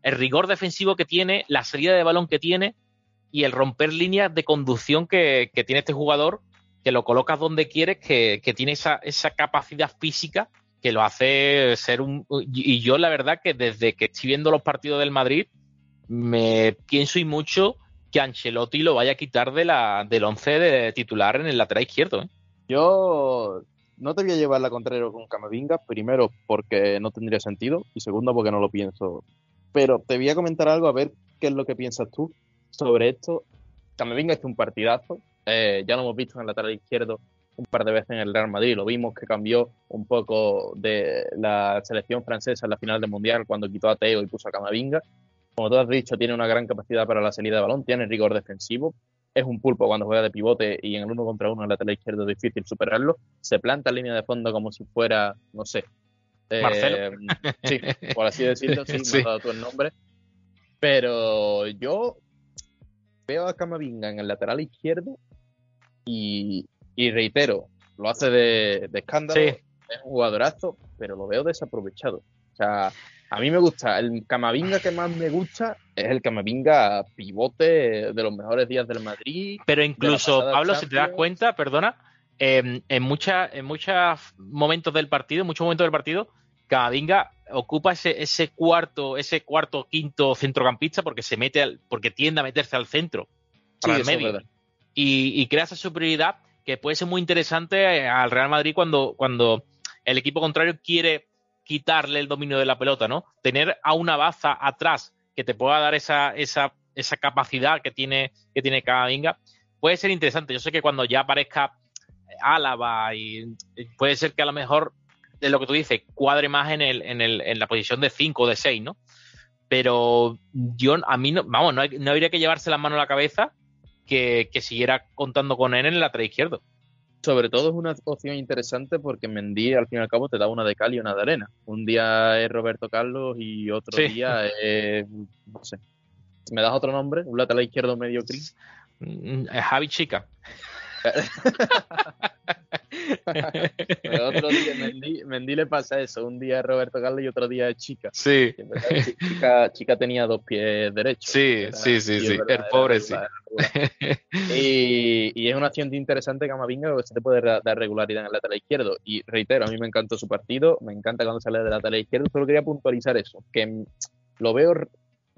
el rigor defensivo que tiene, la salida de balón que tiene y el romper líneas de conducción que, tiene este jugador, que lo colocas donde quieres, que, tiene esa, esa capacidad física que lo hace ser un... Y yo la verdad que desde que estoy viendo los partidos del Madrid, me pienso y mucho que Ancelotti lo vaya a quitar de la, del once de titular en el lateral izquierdo. ¿eh? Yo no te voy a llevar la contraria con Camavinga, primero porque no tendría sentido y segundo porque no lo pienso. Pero te voy a comentar algo a ver qué es lo que piensas tú sobre esto. Camavinga es un partidazo, eh, ya lo hemos visto en el lateral izquierdo un par de veces en el Real Madrid. Lo vimos que cambió un poco de la selección francesa en la final del Mundial cuando quitó a Teo y puso a Camavinga. Como tú has dicho, tiene una gran capacidad para la salida de balón, tiene rigor defensivo, es un pulpo cuando juega de pivote y en el uno contra uno en la lateral izquierdo es difícil superarlo. Se planta en línea de fondo como si fuera, no sé. Eh, Marcelo. *laughs* Sí, por así decirlo, sí, *laughs* me has dado tú el nombre. Pero yo veo a Camavinga en el lateral izquierdo y, y reitero, lo hace de, escándalo, es un jugadorazo, pero lo veo desaprovechado. O sea, a mí me gusta, el Camavinga que más me gusta es el Camavinga pivote de los mejores días del Madrid. Pero incluso, Pablo, si te das cuenta, perdona, en, en muchos momentos del partido, en muchos momentos del partido, Camavinga ocupa ese, ese cuarto, ese cuarto, quinto centrocampista porque se mete al, porque tiende a meterse al centro, para el medio. Y, y, crea esa superioridad que puede ser muy interesante eh, al Real Madrid cuando, cuando el equipo contrario quiere quitarle el dominio de la pelota, ¿no? Tener a una baza atrás que te pueda dar esa, esa, esa capacidad que tiene, que tiene Camavinga, puede ser interesante. Yo sé que cuando ya aparezca Álava y puede ser que a lo mejor de lo que tú dices cuadre más en, el, en, el, en la posición de 5 o de 6, ¿no? Pero yo, a mí, no, vamos, no, no habría que llevarse la mano a la cabeza que, siguiera contando con él en el lateral izquierdo. Sobre todo es una opción interesante porque Mendy al fin y al cabo te da una de cal y una de arena. Un día es Roberto Carlos y otro día es, no sé, ¿me das otro nombre? ¿Un lateral izquierdo medio gris? Mm, Javi Chica. *laughs* Pero otro día Mendy, le pasa eso, un día Roberto Carlos y otro día Chica. Sí. Chica, chica tenía dos pies derechos. Sí, sí, sí, sí, el pobre sí. Y, es una acción interesante Camavinga que se te puede dar regularidad en el lateral izquierdo. Y reitero, a mí me encantó su partido, me encanta cuando sale del lateral izquierdo, solo quería puntualizar eso, que lo veo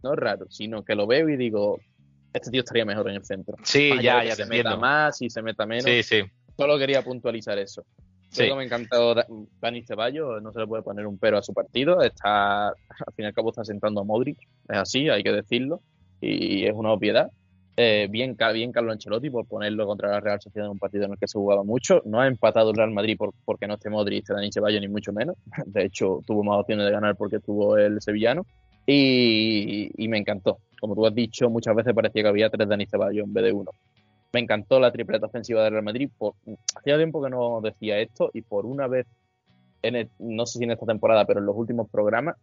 no raro, sino que lo veo y digo, este tío estaría mejor en el centro. Sí, ya, ya se meta más y se meta menos. Sí, sí. Solo quería puntualizar eso. Sí. me ha encantado Dani Ceballos, no se le puede poner un pero a su partido. Está, al fin y al cabo, está sentando a Modric. Es así, hay que decirlo. Y es una obviedad. Eh, bien, bien Carlo Ancelotti por ponerlo contra la Real Sociedad en un partido en el que se jugaba mucho. No ha empatado el Real Madrid por, porque no esté Modric, esté Dani Ceballos, ni mucho menos. De hecho, tuvo más opciones de ganar porque tuvo el sevillano. Y, y me encantó. Como tú has dicho, muchas veces parecía que había tres Dani Ceballos en vez de uno. Me encantó la tripleta ofensiva del Real Madrid. hacía tiempo que no decía esto y por una vez, en no sé si en esta temporada, pero en los últimos programas,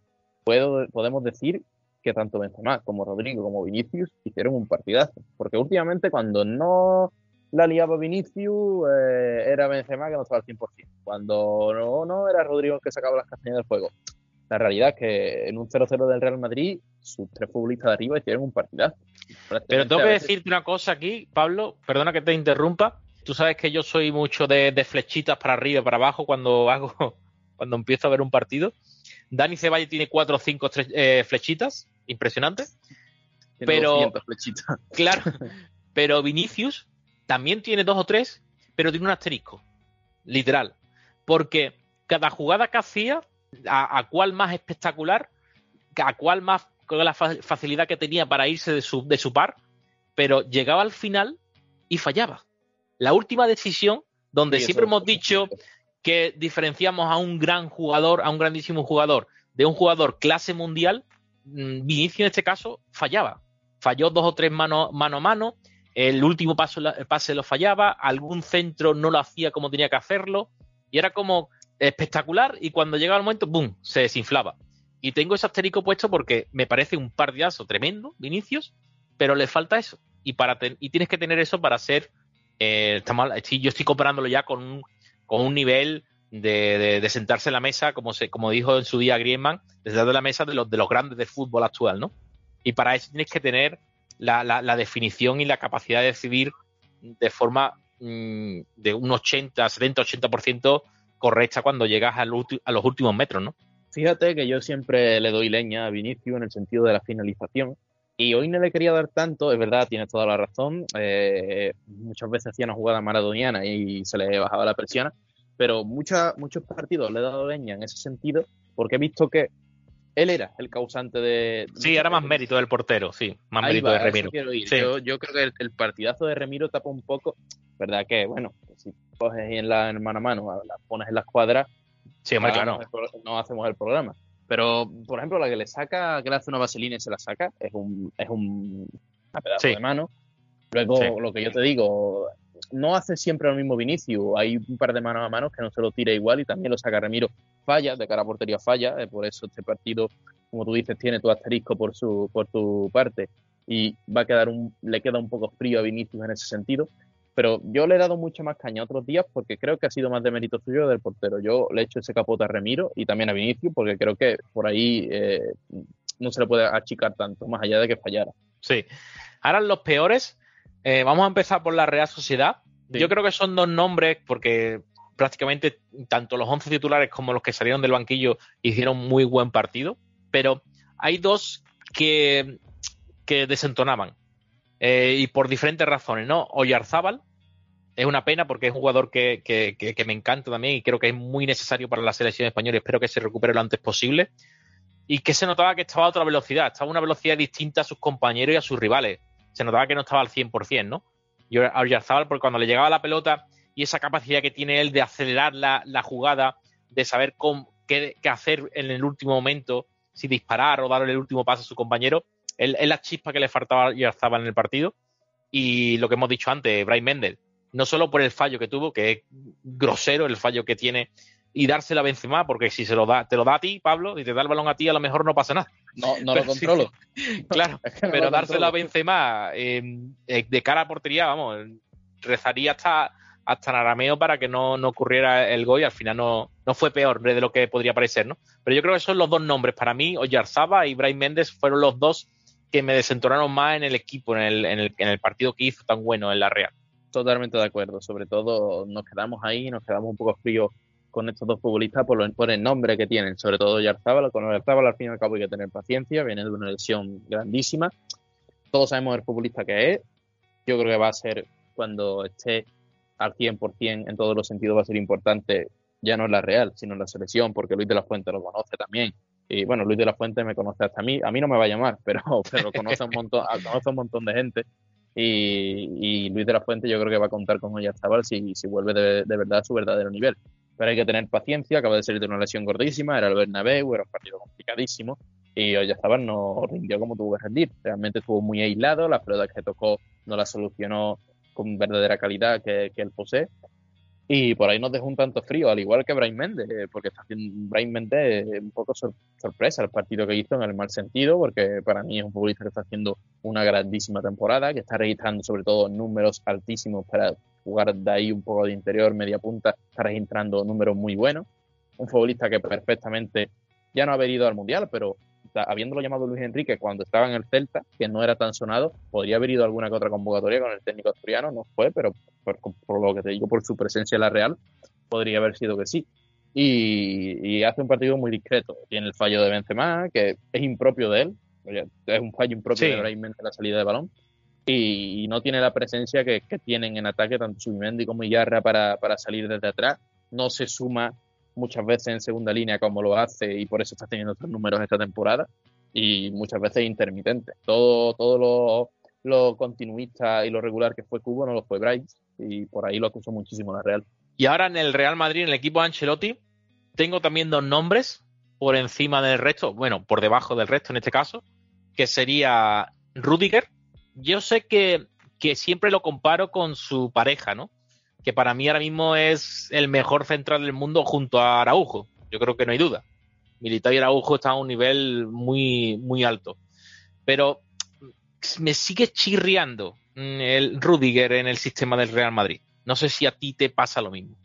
puedo, podemos decir que tanto Benzema como Rodrigo como Vinicius hicieron un partidazo. Porque últimamente cuando no la liaba Vinicius, eh, era Benzema que no estaba al 100%. Cuando no, no, era Rodrigo el que sacaba las castañas del juego. La realidad es que en un 0-0 del Real Madrid, sus tres futbolistas de arriba hicieron un partidazo. Pero tengo que decirte una cosa aquí, Pablo, perdona que te interrumpa. Tú sabes que yo soy mucho de, flechitas para arriba y para abajo cuando *laughs* hago, cuando empiezo a ver un partido. Dani Ceballos tiene cuatro o cinco eh, flechitas, impresionante. pero, *laughs* claro, pero Vinicius también tiene dos o tres, pero tiene un asterisco, literal. Porque cada jugada que hacía a, cuál más espectacular, a cuál más con la facilidad que tenía para irse de su, de su par, pero llegaba al final y fallaba. La última decisión, donde siempre hemos dicho que diferenciamos a un gran jugador, a un grandísimo jugador, de un jugador clase mundial, mm, Vinicius en este caso fallaba. Falló dos o tres mano, mano a mano, el último paso, pase lo fallaba, algún centro no lo hacía como tenía que hacerlo, y era como espectacular y cuando llega el momento, ¡boom!, se desinflaba. Y tengo ese asterisco puesto porque me parece un partidazo tremendo, Vinicius, pero le falta eso. Y, para y tienes que tener eso para ser... Eh, yo estoy comparándolo ya con un, con un nivel de, sentarse en la mesa, como, se, como dijo en su día Griezmann, de la mesa de los, de los grandes del fútbol actual, ¿no? Y para eso tienes que tener la, la, definición y la capacidad de decidir de forma mm, de un 80, 70, 80% correcta cuando llegas a los últimos metros, ¿no? Fíjate que yo siempre le doy leña a Vinicius en el sentido de la finalización. Y hoy no le quería dar tanto, es verdad, tienes toda la razón. Eh, muchas veces hacía una jugada maradoniana y se le bajaba la presión. Pero muchos partidos le he dado leña en ese sentido porque he visto que él era el causante de. Sí, era más mérito del portero, sí, más mérito de Remiro. Yo, creo que el, partidazo de Remiro tapa un poco, ¿verdad? Que, bueno, si coges en la en mano a mano, la pones en la escuadra, sí, claro. no hacemos el programa. Pero, por ejemplo, la que le saca, que le hace una vaselina y se la saca, es un, es un pedazo de mano. Luego, lo que yo te digo, no hace siempre lo mismo Vinicius. Hay un par de manos a manos que no se lo tira igual y también lo saca Remiro falla, de cara a portería falla, eh, por eso este partido, como tú dices, tiene tu asterisco por su, por tu parte y va a quedar un, le queda un poco frío a Vinicius en ese sentido. Pero yo le he dado mucho más caña otros días porque creo que ha sido más de mérito suyo del portero. Yo le he hecho ese capote a Remiro y también a Vinicius porque creo que por ahí eh, no se le puede achicar tanto, más allá de que fallara. Sí. Ahora los peores, eh, vamos a empezar por la Real Sociedad. Yo creo que son dos nombres porque prácticamente tanto los 11 titulares como los que salieron del banquillo hicieron muy buen partido, pero hay dos que, que desentonaban eh, y por diferentes razones, ¿no? Oyarzábal es una pena porque es un jugador que, que, me encanta también y creo que es muy necesario para la selección española y espero que se recupere lo antes posible. Y que se notaba que estaba a otra velocidad, estaba a una velocidad distinta a sus compañeros y a sus rivales. Se notaba que no estaba al 100%, ¿no? Y Oyarzábal, porque cuando le llegaba la pelota y esa capacidad que tiene él de acelerar la, jugada, de saber cómo, qué, hacer en el último momento, si disparar o darle el último paso a su compañero, es la chispa que le faltaba y estaba en el partido. Y lo que hemos dicho antes, Brian Mendel, no solo por el fallo que tuvo, que es grosero el fallo que tiene, y dársela a Benzema, porque si se lo da, te lo da a ti, Pablo, y te da el balón a ti, a lo mejor no pasa nada. No, no lo controlo. claro, pero dársela a Benzema eh, de cara a portería, vamos, rezaría hasta, hasta en arameo para que no, ocurriera el gol y al final no, no fue peor de lo que podría parecer, ¿no? Pero yo creo que son los dos nombres. Para mí, Oyarzaba y Brian Méndez fueron los dos que me desentonaron más en el equipo, en el, en el, en el partido que hizo tan bueno en la Real. Totalmente de acuerdo. Sobre todo nos quedamos ahí, nos quedamos un poco fríos con estos dos futbolistas por, el nombre que tienen, sobre todo Yarzábal. Con Yarzábal al fin y al cabo hay que tener paciencia, viene de una lesión grandísima. Todos sabemos el futbolista que es. Yo creo que va a ser cuando esté al 100% en todos los sentidos va a ser importante, ya no en la Real, sino en la selección, porque Luis de la Fuente lo conoce también. Y bueno, Luis de la Fuente me conoce hasta a mí, a mí no me va a llamar, *laughs* pero, pero conoce, un montón, conoce un montón de gente. Y, Luis de la Fuente yo creo que va a contar con Oyarzabal si, si vuelve de verdad a su verdadero nivel pero hay que tener paciencia, acaba de salir de una lesión gordísima, era el Bernabéu, era un partido complicadísimo, y Oyarzabal no rindió como tuvo que rendir, realmente estuvo muy aislado, las pelotas que tocó no las solucionó con verdadera calidad que, que él posee, y por ahí nos dejó un tanto frío, al igual que Brian Méndez, eh, porque está Brian Méndez un poco sorpresa el partido que hizo en el mal sentido, porque para mí es un futbolista que está haciendo una grandísima temporada, que está registrando sobre todo números altísimos para jugar de ahí un poco de interior, media punta, está registrando números muy buenos. Un futbolista que perfectamente ya no ha venido al Mundial, pero habiéndolo llamado Luis Enrique cuando estaba en el Celta, que no era tan sonado, podría haber ido a alguna que otra convocatoria con el técnico asturiano, no fue, pero por, lo que te digo, por su presencia en la Real, podría haber sido que sí. Y, hace un partido muy discreto. Tiene el fallo de Benzema, que es impropio de él, es un fallo impropio de Brahim la salida de balón, y, no tiene la presencia que, tienen en ataque tanto Subimendi como Iyarra para, para salir desde atrás. No se suma muchas veces en segunda línea como lo hace y por eso está teniendo otros números esta temporada y muchas veces intermitente. Todo, todo lo, lo, continuista y lo regular que fue Cubo no lo fue Bryce y por ahí lo acusó muchísimo la Real. Y ahora en el Real Madrid, en el equipo de Ancelotti, tengo también dos nombres por encima del resto, bueno, por debajo del resto en este caso, que sería Rudiger. Yo sé que, que siempre lo comparo con su pareja, ¿no? Que para mí ahora mismo es el mejor central del mundo junto a Araujo. Yo creo que no hay duda. Militao y Araujo están a un nivel muy, muy alto. Pero me sigue chirriando mm, el Rudiger en el sistema del Real Madrid. No sé si a ti te pasa lo mismo.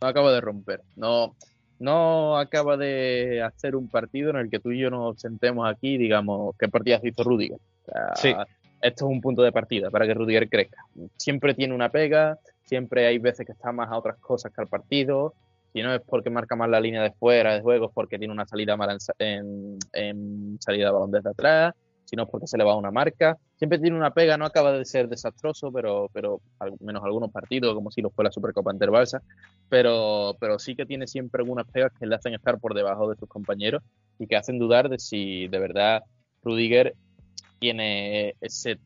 No acaba de romper. No, no acaba de hacer un partido en el que tú y yo nos sentemos aquí y digamos qué partidas hizo Rudiger. sí. Esto es un punto de partida para que Rudiger crezca. Siempre tiene una pega, siempre hay veces que está más a otras cosas que al partido. Si no es porque marca más la línea de fuera de juego, es porque tiene una salida mala en, salida de balón desde atrás, si no es porque se le va una marca. Siempre tiene una pega, no acaba de ser desastroso, pero, pero al menos algunos partidos, como si lo fue la Supercopa Balsa, pero, pero sí que tiene siempre algunas pegas que le hacen estar por debajo de sus compañeros y que hacen dudar de si de verdad Rudiger tiene ese,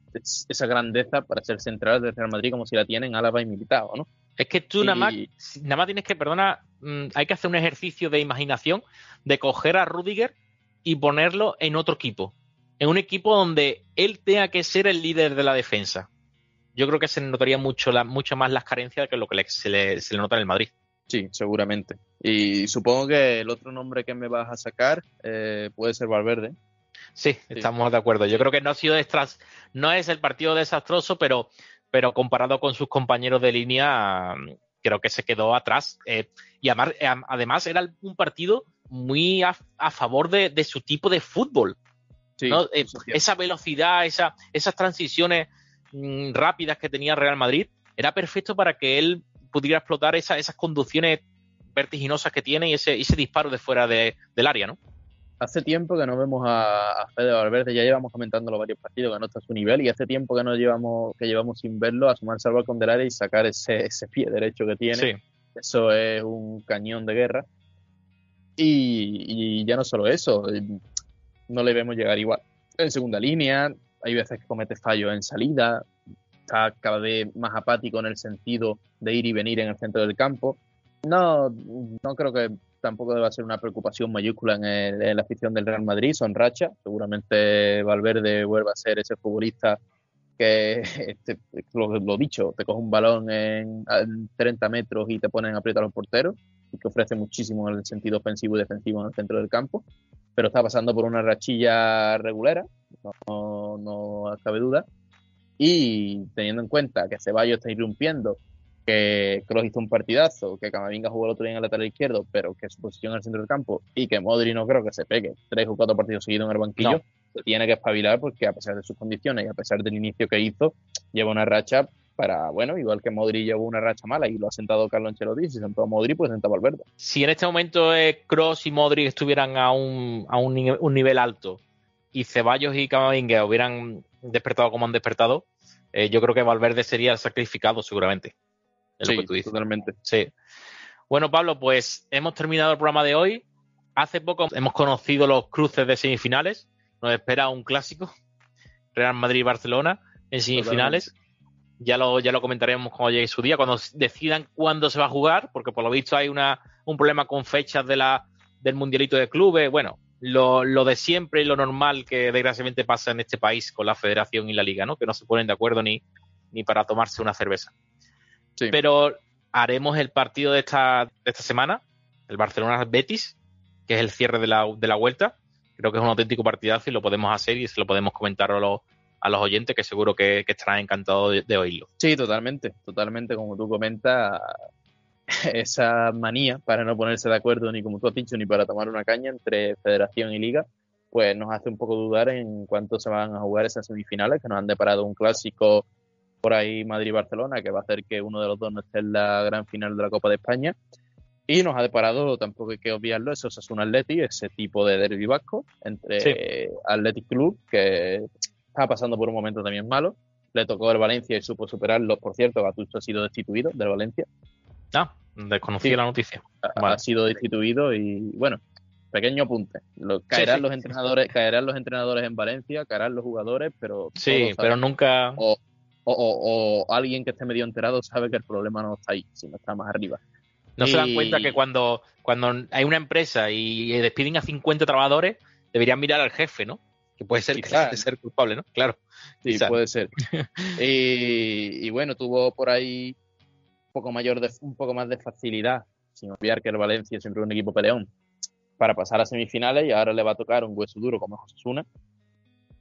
esa grandeza para ser central del Real Madrid como si la tienen Álava y Militao, ¿no? Es que tú nada, más, nada más tienes que, perdona, mm, hay que hacer un ejercicio de imaginación de coger a Rudiger y ponerlo en otro equipo. En un equipo donde él tenga que ser el líder de la defensa. Yo creo que se notaría mucho, la, mucho más las carencias que lo que se, le, se, le, nota en el Madrid. Sí, seguramente. Y supongo que el otro nombre que me vas a sacar eh, puede ser Valverde. Sí, estamos de acuerdo. Yo creo que no ha sido extras, no es el partido desastroso, pero, pero comparado con sus compañeros de línea, creo que se quedó atrás. Eh, y eh, además, era un partido muy a, favor de, su tipo de fútbol. Eh, esa velocidad, esa, esas transiciones mm, rápidas que tenía Real Madrid, era perfecto para que él pudiera explotar esas conducciones vertiginosas que tiene y ese, ese disparo de fuera del área, ¿no? Hace tiempo que no vemos a, Fede Valverde, ya llevamos comentando los varios partidos que no está a su nivel y hace tiempo que no llevamos, que llevamos sin verlo asomarse al balcón del área y sacar ese, ese pie derecho que tiene. Eso es un cañón de guerra. Y, ya no solo eso, no le vemos llegar igual. En segunda línea, hay veces que comete fallos en salida, está cada vez más apático en el sentido de ir y venir en el centro del campo. No, no creo que tampoco debe ser una preocupación mayúscula en, la afición del Real Madrid, son racha. Seguramente Valverde vuelva a ser ese futbolista que, *laughs* este, lo, dicho, te coge un balón en, 30 metros y te ponen aprieta a los porteros y que ofrece muchísimo en el sentido ofensivo y defensivo en el centro del campo, pero está pasando por una rachilla regulera, no, no cabe duda. y teniendo en cuenta que Ceballos está irrumpiendo, que Kroos hizo un partidazo, que Camavinga jugó el otro día en el lateral izquierdo, pero que su posición en el centro del campo y que Modri no creo que se pegue tres o cuatro partidos seguidos en el banquillo, tiene que espabilar porque a pesar de sus condiciones y a pesar del inicio que hizo, lleva una racha para, bueno, igual que Modri llevó una racha mala y lo ha sentado Carlos Ancelotti, si sentó a Modri, pues sentó a Valverde. Si en este momento eh, Cross y Modri estuvieran a un, a un, nivel alto y Ceballos y Camavinga hubieran despertado como han despertado, eh, yo creo que Valverde sería sacrificado seguramente. Sí, totalmente. Sí. Bueno, Pablo, pues hemos terminado el programa de hoy. Hace poco hemos conocido los cruces de semifinales. Nos espera un clásico, Real Madrid-Barcelona en semifinales. Ya lo, ya lo comentaremos cuando llegue su día, cuando decidan cuándo se va a jugar, porque por lo visto hay una, un problema con fechas de la, del Mundialito de Clubes. Bueno, lo, lo, de siempre y lo normal que desgraciadamente pasa en este país con la federación y la liga, ¿no? Que no se ponen de acuerdo ni, ni para tomarse una cerveza. Pero haremos el partido de esta, de esta semana, el Barcelona-Betis, que es el cierre de la, de la vuelta. Creo que es un auténtico partidazo y lo podemos hacer y se lo podemos comentar a los, a los oyentes que seguro que, estarán encantados de, oírlo. Sí, totalmente, totalmente, como tú comentas, *laughs* esa manía para no ponerse de acuerdo ni como tú has dicho, ni para tomar una caña entre federación y liga, pues nos hace un poco dudar en cuánto se van a jugar esas semifinales, que nos han deparado un clásico por ahí Madrid-Barcelona, que va a hacer que uno de los dos no esté en la gran final de la Copa de España. Y nos ha deparado, tampoco hay que obviarlo, eso es un Atleti, ese tipo de derbi vasco entre Athletic Club, que estaba pasando por un momento también malo. Le tocó el Valencia y supo superarlo. Por cierto, Gattuso ha sido destituido del Valencia. Ah, desconocía la noticia. Ha, sido destituido y bueno, pequeño apunte. caerán los entrenadores, caerán los entrenadores en Valencia, caerán los jugadores, pero sí, pero nunca o, o, alguien que esté medio enterado sabe que el problema no está ahí, sino está más arriba. No se dan cuenta que cuando, cuando hay una empresa y despiden a 50 trabajadores, deberían mirar al jefe, ¿no? puede ser, ser culpable, ¿no? Claro. Sí, puede ser. *laughs* y, bueno, tuvo por ahí un poco, mayor de, un poco más de facilidad, sin olvidar que el Valencia siempre es un equipo peleón, para pasar a semifinales y ahora le va a tocar un hueso duro como José Suna,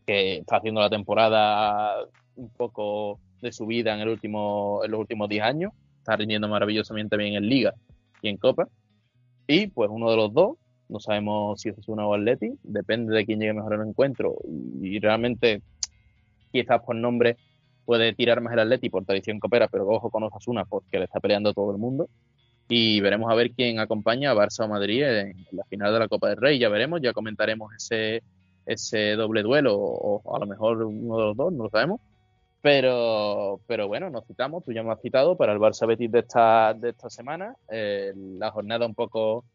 que está haciendo la temporada un poco de su vida en, el último, en los últimos 10 años, está rindiendo maravillosamente bien en Liga y en Copa. Y pues uno de los dos no sabemos si es una o Atleti, depende de quién llegue mejor al encuentro. Y, realmente, quizás por nombre puede tirar más el Atleti por tradición copera, pero ojo con Osasuna porque le está peleando todo el mundo. Y veremos a ver quién acompaña a Barça o Madrid en, la final de la Copa del Rey. Ya veremos, ya comentaremos ese, ese doble duelo, o, a lo mejor uno de los dos, no lo sabemos. Pero, pero bueno, nos citamos, tú ya me has citado para el Barça Betis de esta, de esta semana. Eh, la jornada un poco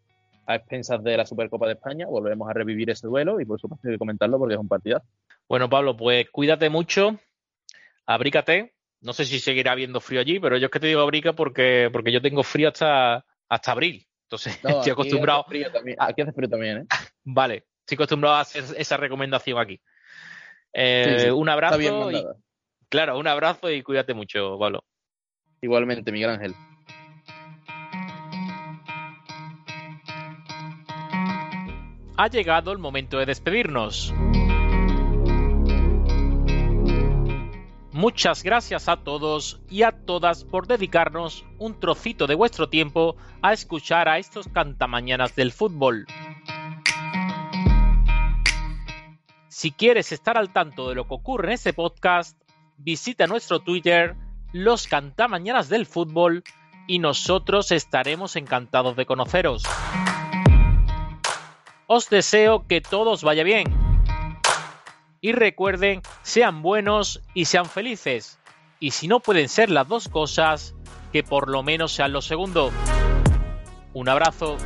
a expensas de la Supercopa de España. Volvemos a revivir ese duelo y por supuesto hay que comentarlo porque es un partidazo. Bueno, Pablo, pues cuídate mucho, abrícate. No sé si seguirá habiendo frío allí, pero yo es que te digo abrica porque, porque yo tengo frío hasta, hasta abril. Entonces, *laughs* estoy acostumbrado. Aquí hace frío también, ¿eh? *laughs* Vale, estoy acostumbrado a hacer esa recomendación aquí. Eh, un abrazo. y, claro, un abrazo y cuídate mucho, Pablo. Igualmente, Miguel Ángel. ha llegado el momento de despedirnos. Muchas gracias a todos y a todas por dedicarnos un trocito de vuestro tiempo a escuchar a estos cantamañanas del fútbol. Si quieres estar al tanto de lo que ocurre en este podcast, visita nuestro Twitter, los cantamañanas del fútbol, y nosotros estaremos encantados de conoceros. Os deseo que todos vaya bien. Y recuerden, sean buenos y sean felices. Y si no pueden ser las dos cosas, que por lo menos sean lo segundo. Un abrazo.